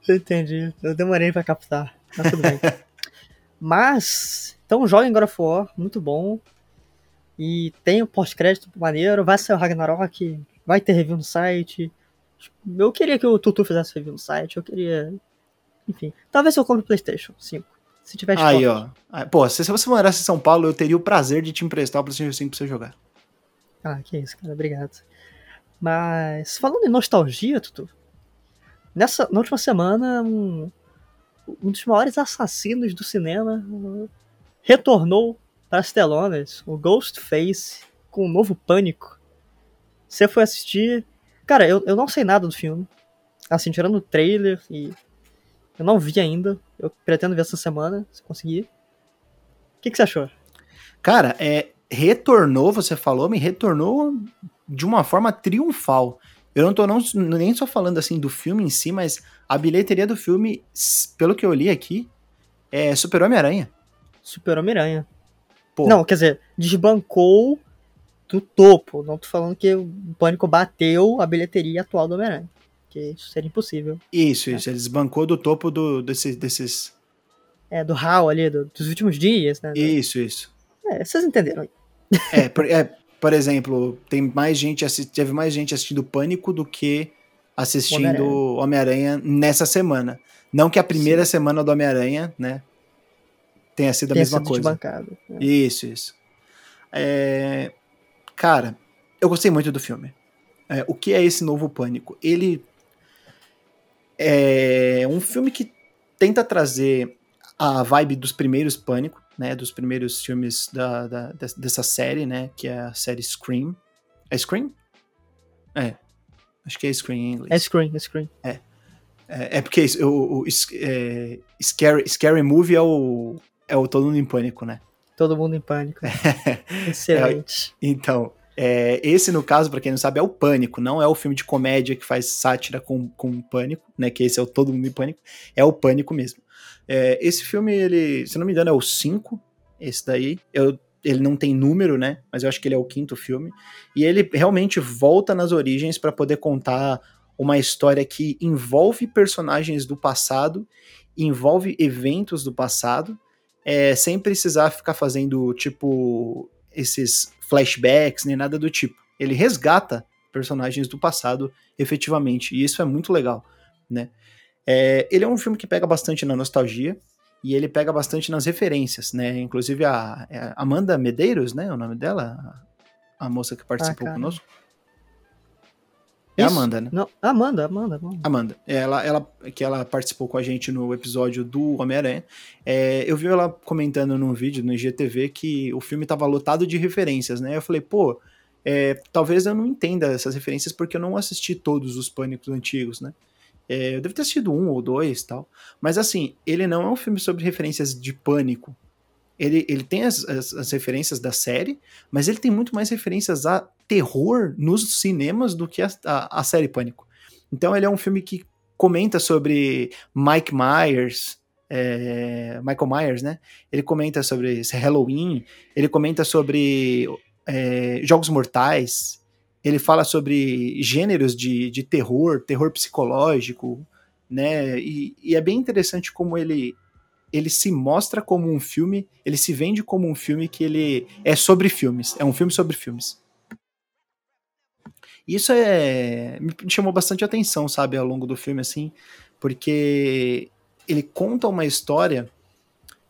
Entendi. Eu demorei pra captar. Mas tudo bem. Mas, então joguem God of War, muito bom. E tem o pós-crédito maneiro, vai sair o Ragnarok, vai ter review no site. Eu queria que o Tutu fizesse review no site, eu queria. Enfim, talvez eu compre o PlayStation 5. Se tiver Aí, ó. Pô, se se você morasse em São Paulo, eu teria o prazer de te emprestar o PlayStation 5 pra você jogar. Ah, que isso, cara, obrigado. Mas, falando em nostalgia, Tutu, nessa, na última semana, um, um dos maiores assassinos do cinema retornou para as telonas, o Ghostface, com um novo pânico. Você foi assistir. Cara, eu, eu não sei nada do filme. Assim, tirando o trailer e. Eu não vi ainda. Eu pretendo ver essa semana, se conseguir. O que, que você achou? Cara, é, retornou, você falou, me retornou de uma forma triunfal. Eu não tô não, nem só falando assim do filme em si, mas a bilheteria do filme, pelo que eu li aqui, é Super Homem-Aranha. Super Homem-Aranha. Não, quer dizer, desbancou do topo. Não tô falando que o Pânico bateu a bilheteria atual do Homem-Aranha. Que isso seria impossível. Isso, isso. É. Ele desbancou do topo do, desse, desses. É, do HAL ali, do, dos últimos dias, né? Isso, isso. É, vocês entenderam aí. É, por, é, por exemplo, tem mais gente teve mais gente assistindo Pânico do que assistindo Homem-Aranha Homem nessa semana. Não que a primeira Sim. semana do Homem-Aranha, né, tenha sido a tenha mesma sido coisa. Desbancado, é. Isso, isso. É, cara, eu gostei muito do filme. É, o que é esse novo Pânico? Ele é um filme que tenta trazer a vibe dos primeiros Pânico, né, dos primeiros filmes da, da, dessa série, né, que é a série Scream. É Scream? É. Acho que é Scream em inglês. É Scream, é Scream. É. É, é porque o, o é, Scary, Scary Movie é o, é o Todo Mundo em Pânico, né? Todo Mundo em Pânico. Excelente. É, então, é, esse, no caso, para quem não sabe, é o Pânico, não é o filme de comédia que faz sátira com, com Pânico, né? Que esse é o Todo Mundo em Pânico, é o Pânico mesmo. É, esse filme, ele, se não me engano, é o 5, esse daí. Eu, ele não tem número, né? Mas eu acho que ele é o quinto filme. E ele realmente volta nas origens para poder contar uma história que envolve personagens do passado, envolve eventos do passado, é, sem precisar ficar fazendo, tipo, esses flashbacks nem nada do tipo. Ele resgata personagens do passado efetivamente, e isso é muito legal, né? É, ele é um filme que pega bastante na nostalgia e ele pega bastante nas referências, né? Inclusive a, é a Amanda Medeiros, né? O nome dela, a moça que participou ah, conosco. É a Amanda, né? Não, Amanda, Amanda, Amanda. Amanda. Ela, ela, que ela participou com a gente no episódio do Homem-Aranha. É, eu vi ela comentando num vídeo no IGTV que o filme tava lotado de referências, né? Eu falei, pô, é, talvez eu não entenda essas referências porque eu não assisti todos os Pânicos antigos, né? É, eu devo ter assistido um ou dois tal. Mas assim, ele não é um filme sobre referências de pânico. Ele, ele tem as, as, as, referências da série, mas ele tem muito mais referências a terror nos cinemas do que a, a, a série Pânico. Então ele é um filme que comenta sobre Mike Myers, é, Michael Myers, né? Ele comenta sobre Halloween, ele comenta sobre é, Jogos Mortais, ele fala sobre gêneros de, de terror, terror psicológico, né? E, e, é bem interessante como ele ele se mostra como um filme, ele se vende como um filme que ele é sobre filmes, é um filme sobre filmes. Isso é me chamou bastante atenção, sabe, ao longo do filme assim, porque ele conta uma história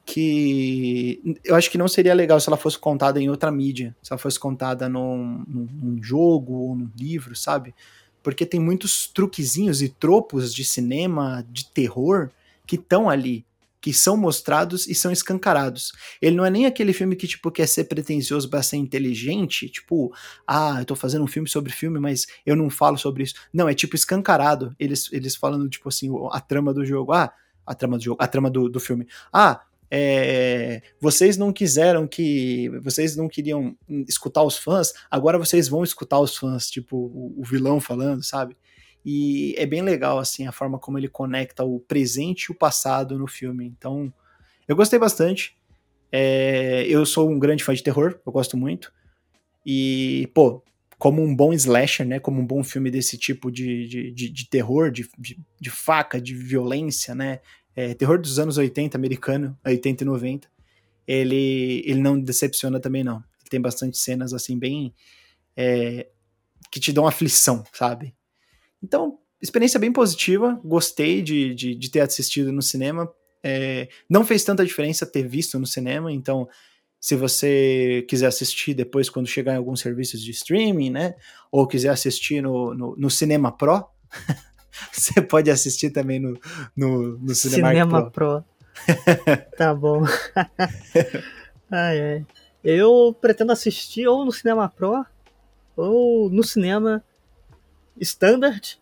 que eu acho que não seria legal se ela fosse contada em outra mídia, se ela fosse contada num, num, num jogo ou num livro, sabe? Porque tem muitos truquezinhos e tropos de cinema, de terror, que estão ali, que são mostrados e são escancarados. Ele não é nem aquele filme que, tipo, quer ser pretencioso para ser inteligente, tipo, ah, eu tô fazendo um filme sobre filme, mas eu não falo sobre isso. Não, é tipo escancarado. Eles, eles falando, tipo assim, a trama do jogo. Ah, a trama do jogo, a trama do, do filme. Ah, é, vocês não quiseram que. Vocês não queriam escutar os fãs, agora vocês vão escutar os fãs, tipo, o, o, vilão falando, sabe? E é bem legal, assim, a forma como ele conecta o presente e o passado no filme. Então, eu gostei bastante. É, eu sou um grande fã de terror, eu gosto muito. E, pô, como um bom slasher, né? Como um bom filme desse tipo de, de, de, de terror, de, de, de, faca, de violência, né? é, terror dos anos 80 americano, 80 e 90, ele, ele não decepciona também não. Tem bastante cenas assim bem é, que te dão aflição, sabe? Então, experiência bem positiva, gostei de, de, de ter assistido no cinema. É, não fez tanta diferença ter visto no cinema, então se você quiser assistir depois quando chegar em alguns serviços de streaming, né? Ou quiser assistir no, no, no Cinema Pro, você pode assistir também no, no, no Cinema, Cinema Pro. tá bom. ai, ai. Eu pretendo assistir ou no Cinema Pro ou no cinema Standard.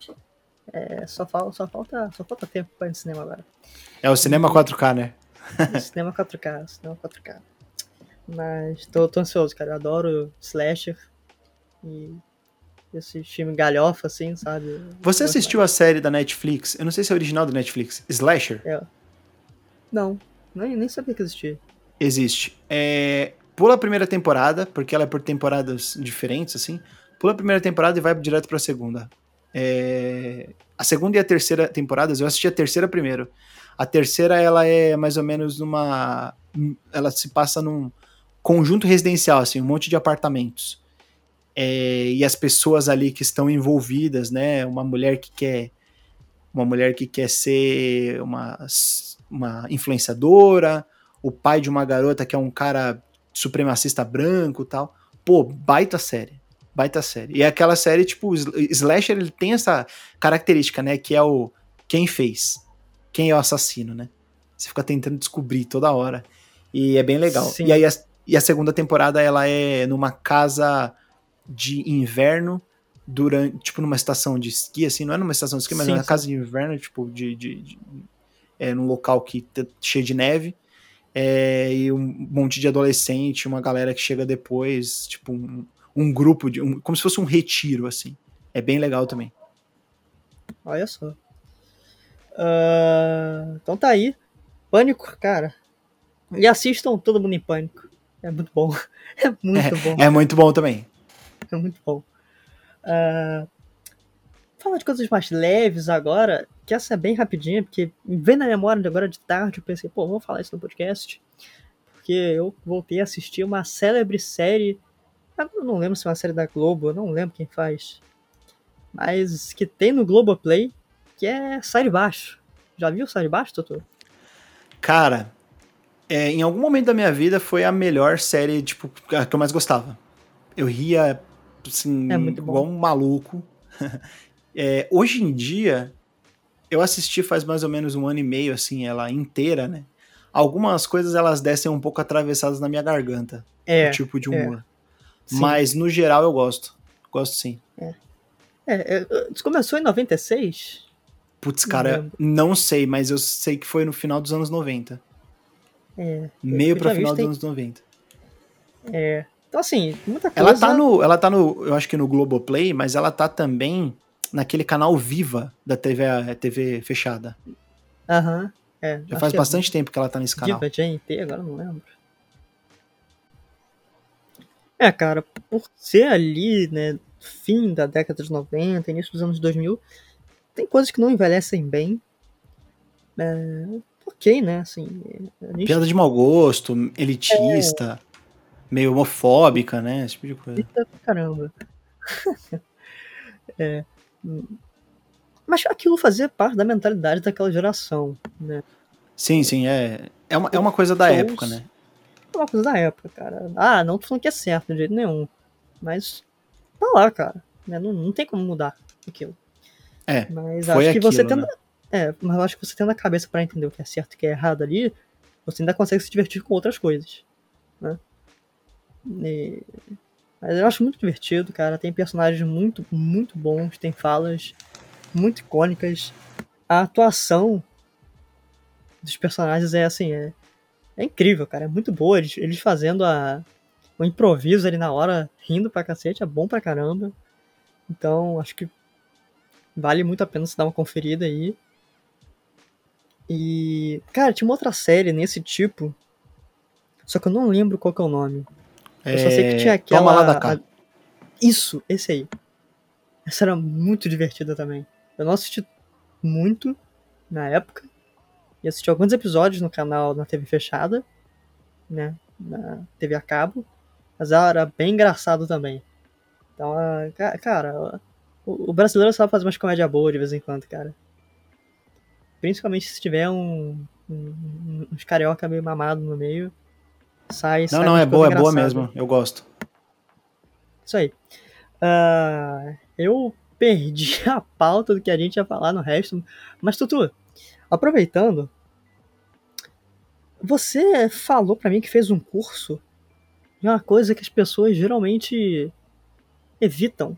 É, só, falta, só, falta, só falta tempo para ir no cinema agora. É o cinema 4K, né? cinema 4K, cinema 4K. Mas tô, tô ansioso, cara. Eu adoro slasher e esse filme galhofa, assim, sabe? Você assistiu mais. a série da Netflix? Eu não sei se é original da Netflix. Slasher? É. Não, nem, nem sabia que existia. Existe. É, pula a primeira temporada, porque ela é por temporadas diferentes, assim. Pula a primeira temporada e vai direto pra segunda. É... A segunda e a terceira temporadas, eu assisti a terceira primeiro. A terceira, ela é mais ou menos numa. Ela se passa num conjunto residencial, assim, um monte de apartamentos. É... E as pessoas ali que estão envolvidas, né? Uma mulher que quer. Uma mulher que quer ser uma, uma influenciadora, o pai de uma garota que é um cara supremacista branco tal. Pô, baita série. Baita série. E é aquela série, tipo, Slasher, ele tem essa característica, né? Que é o quem fez. Quem é o assassino, né? Você fica tentando descobrir toda hora. E é bem legal. Sim. E aí a, e a segunda temporada, ela é numa casa de inverno durante, tipo, numa estação de esqui, assim, não é numa estação de esqui, mas sim, é uma casa de inverno, tipo, de, de, de é num local que tá cheio de neve é, e um monte de adolescente, uma galera que chega depois, tipo um, um grupo de, um, como se fosse um retiro assim. É bem legal também. Olha só. Uh, então tá aí. Pânico, cara. E assistam Todo Mundo em Pânico. É muito bom. É muito é, bom. É muito bom também. É muito bom. Uh, falar de coisas mais leves agora, que essa é bem rapidinha, porque vem na memória de agora de tarde, eu pensei, pô, vamos falar isso no podcast. Porque eu voltei a assistir uma célebre série. Eu não lembro se é uma série da Globo, eu não lembro quem faz. Mas que tem no Globoplay, que é Sai de Baixo. Já viu Sai de Baixo, Doutor? Cara, é, em algum momento da minha vida foi a melhor série, tipo, a que eu mais gostava. Eu ria, assim, é igual um maluco. É, hoje em dia, eu assisti faz mais ou menos um ano e meio, assim, ela inteira, né? Algumas coisas elas descem um pouco atravessadas na minha garganta. É. O tipo de é. humor. É. Mas no geral eu gosto. Gosto sim. É. é, é começou em 96? Putz, cara, não, não sei, mas eu sei que foi no final dos anos 90. É. Meio pra final dos anos 90. É. Então, assim, muita coisa. Ela tá no. Ela tá no. Eu acho que no Globoplay, mas ela tá também naquele canal Viva da TV, TV fechada. Aham. Uhum. É, Já faz bastante é... tempo que ela tá nesse canal. Viva GNT, agora não lembro. É, cara, por ser ali, né, fim da década de 90, início dos anos 2000, tem coisas que não envelhecem bem. É, ok, né, assim... Gente... Piada de mau gosto, elitista, é... meio homofóbica, né, esse tipo de coisa. Eita, caramba. é, mas aquilo fazia parte da mentalidade daquela geração, né? Sim, sim, é, é, uma, é uma coisa da época, né? Uma coisa da época, cara. Ah, não tô falando que é certo de jeito nenhum. Mas tá lá, cara. Né? Não, não tem como mudar aquilo. É. Mas acho que aquilo, você tendo. Né? É, mas acho que você tendo a cabeça para entender o que é certo e o que é errado ali, você ainda consegue se divertir com outras coisas. Né? E mas eu acho muito divertido, cara. Tem personagens muito, muito bons, tem falas muito icônicas. A atuação dos personagens é assim, é, é incrível, cara. É muito boa. Eles, eles fazendo a, o improviso ali na hora, rindo pra cacete, é bom pra caramba. Então, acho que vale muito a pena você dar uma conferida aí. E, cara, tinha uma outra série nesse tipo, só que eu não lembro qual que é o nome. Eu só sei que tinha é, aquela. Toma lá da cá. Isso, esse aí. Essa era muito divertida também. Eu não assisti muito na época. E assisti alguns episódios no canal na TV fechada, né? Na TV a cabo. Mas era bem engraçado também. Então, cara, o brasileiro sabe fazer umas comédia boa de vez em quando, cara. Principalmente se tiver um, um, uns carioca meio mamado no meio. Sai, não, sai não, é boa, é boa mesmo. Eu gosto. Isso aí. Uh, eu perdi a pauta do que a gente ia falar no resto. Mas, Tutu, aproveitando, você falou para mim que fez um curso de uma coisa que as pessoas geralmente evitam,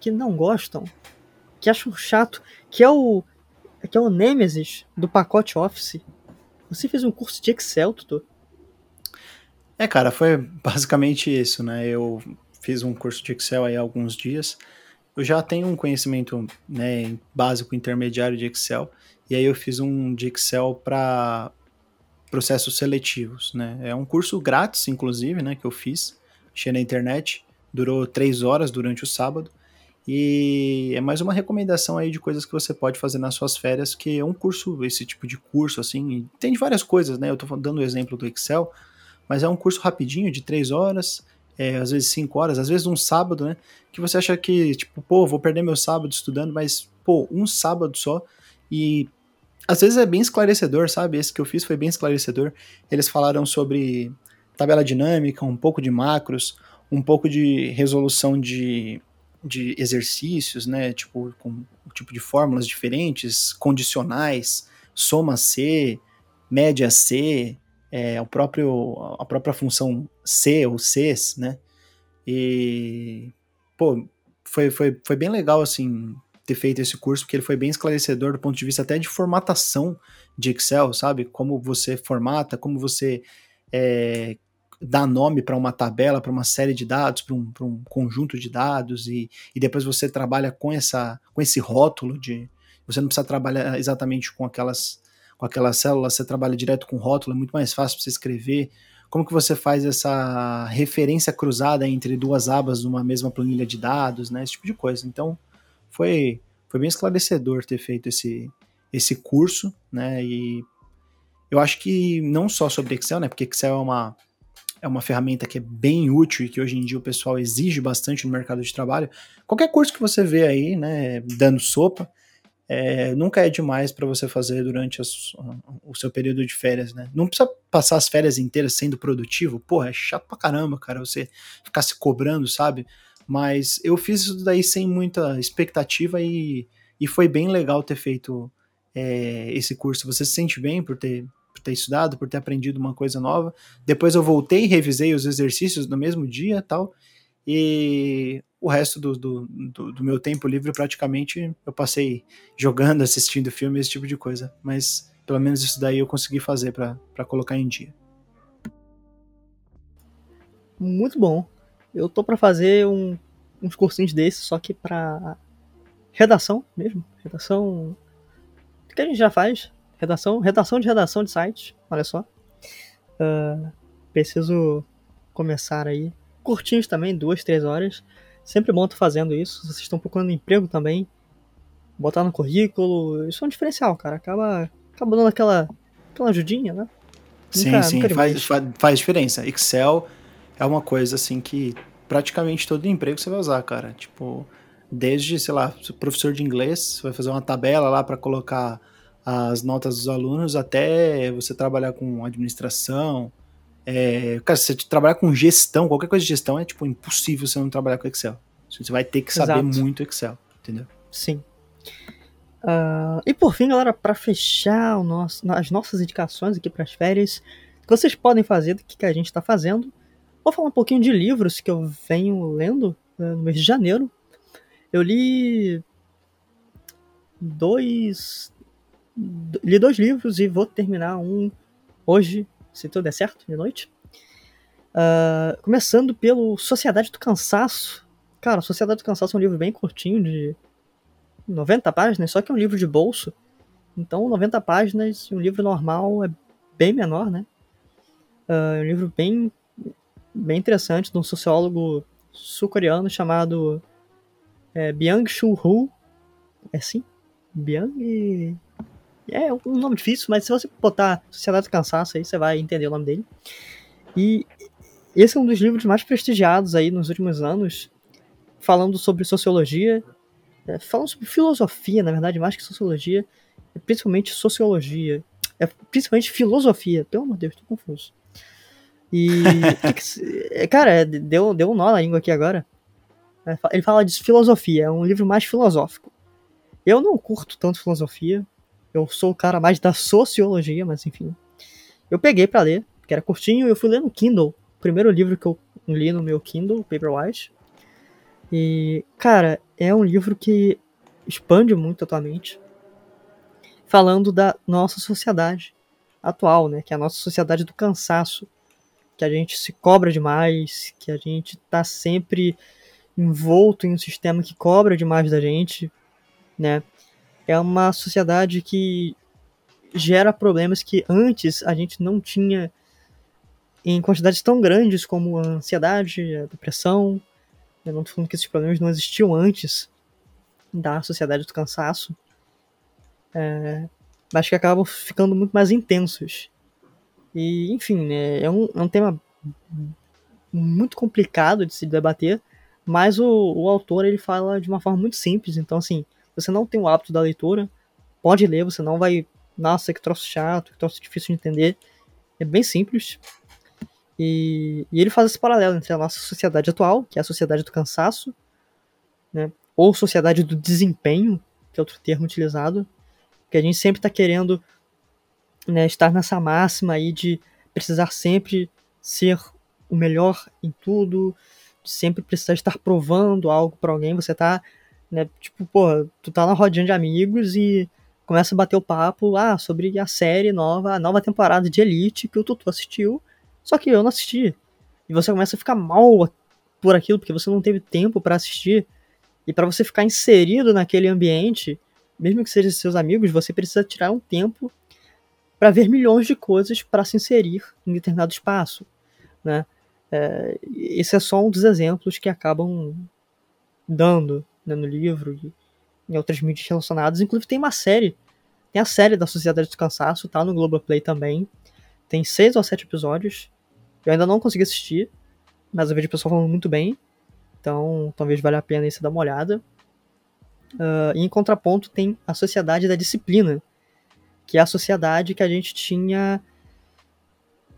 que não gostam, que acham chato, que é o que é o Nemesis do pacote Office. Você fez um curso de Excel, Tutu? É, cara, foi basicamente isso, né? Eu fiz um curso de Excel aí há alguns dias. Eu já tenho um conhecimento né, básico intermediário de Excel, e aí eu fiz um de Excel para processos seletivos, né? É um curso grátis, inclusive, né, que eu fiz, achei na internet, durou três horas durante o sábado, e é mais uma recomendação aí de coisas que você pode fazer nas suas férias, que é um curso, esse tipo de curso, assim, tem de várias coisas, né? Eu tô dando o exemplo do Excel, mas é um curso rapidinho, de três horas, é, às vezes cinco horas, às vezes um sábado, né? Que você acha que, tipo, pô, vou perder meu sábado estudando, mas, pô, um sábado só, e às vezes é bem esclarecedor, sabe? Esse que eu fiz foi bem esclarecedor. Eles falaram sobre tabela dinâmica, um pouco de macros, um pouco de resolução de de exercícios, né? Tipo, com tipo de fórmulas diferentes, condicionais, soma C, média C, é, o próprio, a própria função C ou Cs, né? E, pô, foi, foi, foi bem legal, assim, ter feito esse curso, porque ele foi bem esclarecedor do ponto de vista até de formatação de Excel, sabe? Como você formata, como você é, dá nome para uma tabela, para uma série de dados, para um, um, conjunto de dados, e, e depois você trabalha com, essa, com esse rótulo de. Você não precisa trabalhar exatamente com aquelas, com aquelas células, você trabalha direto com rótulo, é muito mais fácil para você escrever. Como que você faz essa referência cruzada entre duas abas numa mesma planilha de dados, né? Esse tipo de coisa. Então, foi, foi bem esclarecedor ter feito esse, esse curso, né? E eu acho que não só sobre Excel, né? Porque Excel é uma, é uma ferramenta que é bem útil e que hoje em dia o pessoal exige bastante no mercado de trabalho. Qualquer curso que você vê aí, né, dando sopa, é, nunca é demais para você fazer durante as, o seu período de férias, né? Não precisa passar as férias inteiras sendo produtivo, porra, é chato pra caramba, cara, você ficar se cobrando, sabe? Mas eu fiz isso daí sem muita expectativa e, e foi bem legal ter feito é, esse curso. Você se sente bem por ter por ter estudado, por ter aprendido uma coisa nova. Depois eu voltei e revisei os exercícios no mesmo dia tal. E o resto do, do, do, do meu tempo livre praticamente eu passei jogando, assistindo filme, esse tipo de coisa. Mas pelo menos isso daí eu consegui fazer para colocar em dia. Muito bom. Eu tô para fazer um, uns cursinhos desses, só que para redação mesmo. Redação que a gente já faz, Redação, redação de redação de sites, olha só. Uh, preciso começar aí. Curtinhos também, duas, três horas. Sempre bom estar fazendo isso. Vocês estão procurando emprego também. Botar no currículo. Isso é um diferencial, cara. Acaba, acaba dando aquela, aquela ajudinha, né? Sim, nunca, sim, nunca faz, faz, faz diferença. Excel é uma coisa assim que praticamente todo emprego você vai usar, cara. Tipo, desde, sei lá, professor de inglês, você vai fazer uma tabela lá para colocar as notas dos alunos até você trabalhar com administração. É, cara, se você trabalhar com gestão, qualquer coisa de gestão é tipo impossível você não trabalhar com Excel. Você vai ter que saber Exato. muito Excel, entendeu? Sim. Uh, e por fim, galera, para fechar nosso, as nossas indicações aqui para as férias, que vocês podem fazer do que, que a gente está fazendo, vou falar um pouquinho de livros que eu venho lendo uh, no mês de janeiro. Eu li dois, li dois livros e vou terminar um hoje, se tudo der certo, de noite. Uh, começando pelo Sociedade do Cansaço. Cara, Sociedade do Cansaço é um livro bem curtinho, de 90 páginas, só que é um livro de bolso. Então, 90 páginas, um livro normal é bem menor, né? Uh, é um livro bem, bem interessante de um sociólogo sul-coreano chamado é, Byung-Chul Ho. É assim? Byung é um nome difícil, mas se você botar Sociedade do Cansaço aí, você vai entender o nome dele. E esse é um dos livros mais prestigiados aí nos últimos anos, falando sobre sociologia, é, falando sobre filosofia, na verdade, mais que sociologia, é principalmente sociologia, é principalmente filosofia. Pelo amor de Deus, tô confuso. E, que que, cara, deu, deu um nó na língua aqui agora. É, ele fala de filosofia, é um livro mais filosófico. Eu não curto tanto filosofia, eu sou o cara mais da sociologia, mas enfim. Eu peguei para ler, que era curtinho, e eu fui ler no Kindle. O primeiro livro que eu li no meu Kindle, Paperwhite. E, cara, é um livro que expande muito a tua mente, falando da nossa sociedade atual, né? Que é a nossa sociedade do cansaço. Que a gente se cobra demais, que a gente tá sempre envolto em um sistema que cobra demais da gente, né? É uma sociedade que gera problemas que antes a gente não tinha em quantidades tão grandes como a ansiedade, a depressão. Eu não estou falando que esses problemas não existiam antes da sociedade do cansaço, é, mas que acabam ficando muito mais intensos. E, enfim, né, é, um, é um tema muito complicado de se debater, mas o, o autor ele fala de uma forma muito simples. Então, assim, você não tem o hábito da leitura, pode ler, você não vai. Nossa, que troço chato, que troço difícil de entender. É bem simples. E, e ele faz esse paralelo entre a nossa sociedade atual, que é a sociedade do cansaço, né, ou sociedade do desempenho, que é outro termo utilizado, que a gente sempre está querendo né, estar nessa máxima aí de precisar sempre ser o melhor em tudo, sempre precisar estar provando algo para alguém, você tá, né, tipo, pô, tu tá na rodinha de amigos e começa a bater o papo, ah, sobre a série nova, a nova temporada de Elite que o Tutu assistiu, só que eu não assisti. E você começa a ficar mal por aquilo, porque você não teve tempo para assistir. E para você ficar inserido naquele ambiente, mesmo que sejam seus amigos, você precisa tirar um tempo para ver milhões de coisas para se inserir em determinado espaço, né? É, esse é só um dos exemplos que acabam dando né, no livro e em outras mídias relacionadas. Inclusive tem uma série, tem a série da Sociedade do Cansaço, tá no Globoplay também. Tem seis ou sete episódios. Eu ainda não consegui assistir, mas eu vejo o pessoal falando muito bem. Então, talvez valha a pena isso dar uma olhada. Uh, e em contraponto tem a Sociedade da Disciplina, que é a sociedade que a gente tinha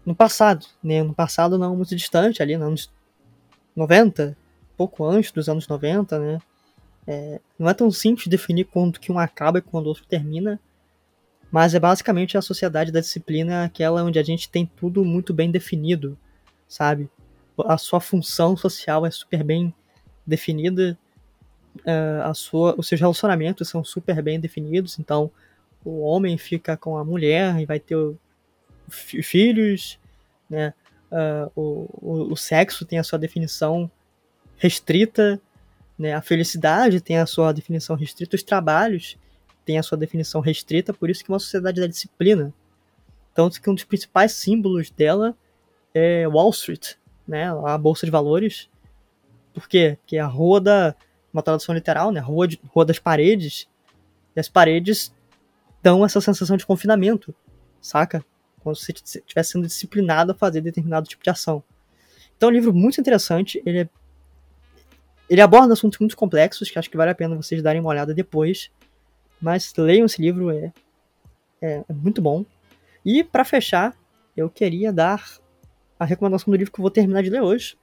no passado, né? No passado não muito distante, ali nos anos 90, pouco antes dos anos 90, né? É, não é tão simples definir quando que um acaba e quando o outro termina, mas é basicamente a sociedade da disciplina, aquela onde a gente tem tudo muito bem definido, sabe? A sua função social é super bem definida, uh, a sua, os seus relacionamentos são super bem definidos, então o homem fica com a mulher e vai ter filhos, né? Uh, o, o, o, sexo tem a sua definição restrita, né? A felicidade tem a sua definição restrita, os trabalhos tem a sua definição restrita, por isso que é uma sociedade da disciplina. Tanto que um dos principais símbolos dela é Wall Street, né, a bolsa de valores. Por quê? Porque a rua da, uma tradução literal, né, rua, de, rua das paredes, e as paredes dão essa sensação de confinamento, saca? Como se você estivesse sendo disciplinado a fazer determinado tipo de ação. Então é um livro muito interessante, ele é ele aborda assuntos muito complexos que acho que vale a pena vocês darem uma olhada depois. Mas leiam esse livro, é, é, é muito bom. E para fechar, eu queria dar a recomendação do livro que eu vou terminar de ler hoje,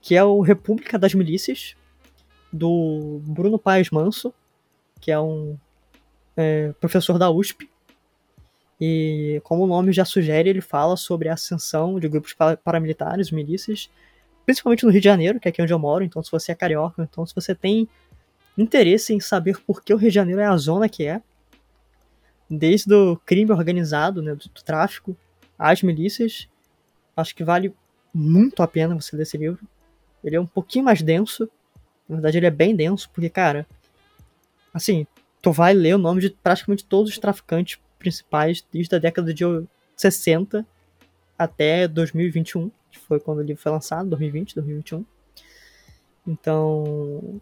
que é o República das Milícias, do Bruno Paes Manso, que é um é, professor da USP. E como o nome já sugere, ele fala sobre a ascensão de grupos paramilitares, milícias, principalmente no Rio de Janeiro, que é aqui onde eu moro. Então, se você é carioca, então se você tem interesse em saber por que o Rio de Janeiro é a zona que é, desde o crime organizado, né, do, do tráfico, às milícias, acho que vale muito a pena você ler esse livro. Ele é um pouquinho mais denso, na verdade ele é bem denso, porque, cara, assim, tu vai ler o nome de praticamente todos os traficantes principais desde a década de 60 até 2021, que foi quando o livro foi lançado, 2020, 2021. Então,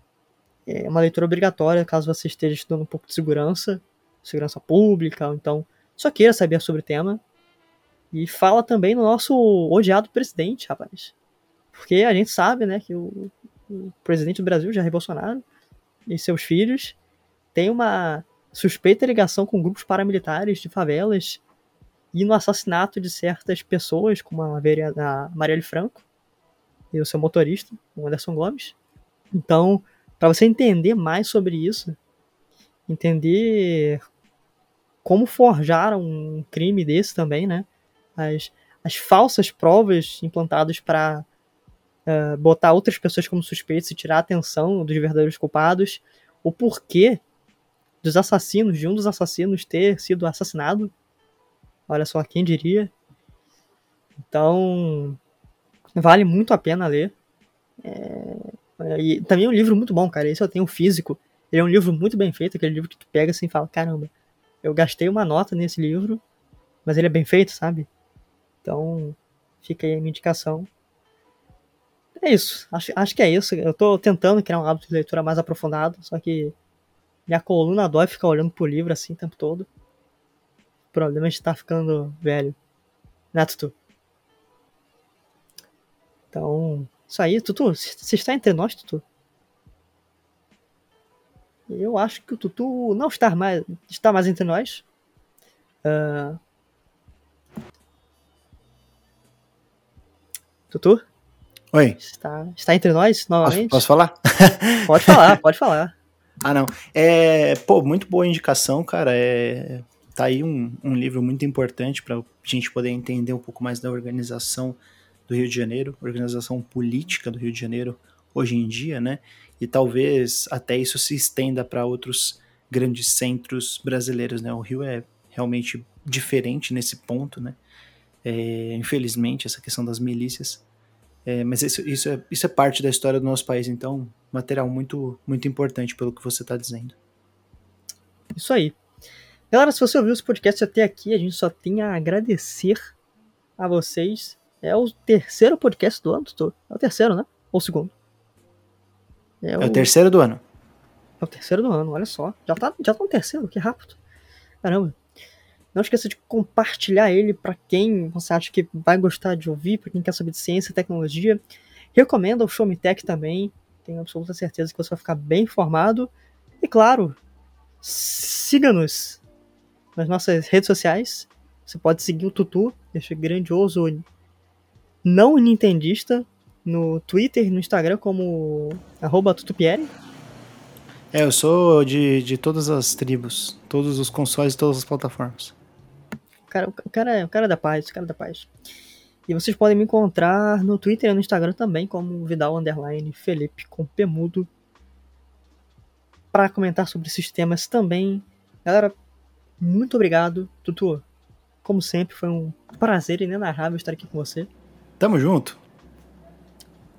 é uma leitura obrigatória caso você esteja estudando um pouco de segurança, segurança pública, ou então só queira saber sobre o tema. E fala também no nosso odiado presidente, rapaz. Porque a gente sabe, né, que o, o presidente do Brasil, Jair Bolsonaro, e seus filhos têm uma suspeita ligação com grupos paramilitares de favelas e no assassinato de certas pessoas, como a, a Marielle Franco e o seu motorista, o Anderson Gomes Então, para você entender mais sobre isso, entender como forjaram um crime desse também, né? As, as falsas provas implantadas para uh, eh, botar outras pessoas como suspeitos e tirar a atenção dos verdadeiros culpados, o porquê dos assassinos, de um dos assassinos ter sido assassinado. Olha só, quem diria? Então, vale muito a pena ler. É... E também é um livro muito bom, cara. Esse eu tenho físico. Ele é um livro muito bem feito, aquele livro que tu pega assim e fala, caramba, eu gastei uma nota nesse livro, mas ele é bem feito, sabe? Então, fica aí a minha indicação. É isso, acho, acho que é isso. Eu tô tentando criar um hábito de leitura mais aprofundado, só que minha coluna dói ficar olhando pro livro assim o tempo todo. O problema é de estar tá ficando velho. Né, Tutu? Então, isso aí, Tutu, você está entre nós, Tutu? Eu acho que o Tutu não está mais, está mais entre nós. Uh... Tutu? Oi. Está, está entre nós novamente? Posso, posso falar? Pode falar, pode falar. Ah, não. É, pô, muito boa indicação, cara. É, tá aí um, um livro muito importante para a gente poder entender um pouco mais da organização do Rio de Janeiro, organização política do Rio de Janeiro hoje em dia, né? E talvez até isso se estenda para outros grandes centros brasileiros, né? O Rio é realmente diferente nesse ponto, né? É, infelizmente, essa questão das milícias. É, mas isso, isso, é, isso é parte da história do nosso país, então, material muito, muito importante pelo que você está dizendo. Isso aí. Galera, se você ouviu esse podcast até aqui, a gente só tem a agradecer a vocês. É o terceiro podcast do ano, doutor? É o terceiro, né? Ou o segundo? É, é o... o... terceiro do ano. É o terceiro do ano, olha só. Já tá, já tá no terceiro, que rápido. Caramba. Não esqueça de compartilhar ele para quem você acha que vai gostar de ouvir, para quem quer saber de ciência e tecnologia. Recomenda o Show Me Tech também. Tenho absoluta certeza que você vai ficar bem informado. E claro, siga-nos nas nossas redes sociais. Você pode seguir o Tutu, este grandioso não nintendista, no Twitter e no Instagram como arroba tutupieri. É, eu sou de, de todas as tribos, todos os consoles, todas as plataformas cara, o cara, é, o cara é da paz, o cara é da paz. E vocês podem me encontrar no Twitter e no Instagram também, como Vidal Underline Felipe com Pemudo. Para comentar sobre esses temas também. Galera, muito obrigado. Tutu, como sempre, foi um prazer inenarrável estar aqui com você. Tamo junto.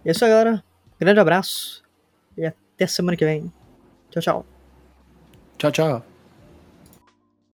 E é isso aí, galera. Grande abraço. E até semana que vem. Tchau, tchau. Tchau, tchau.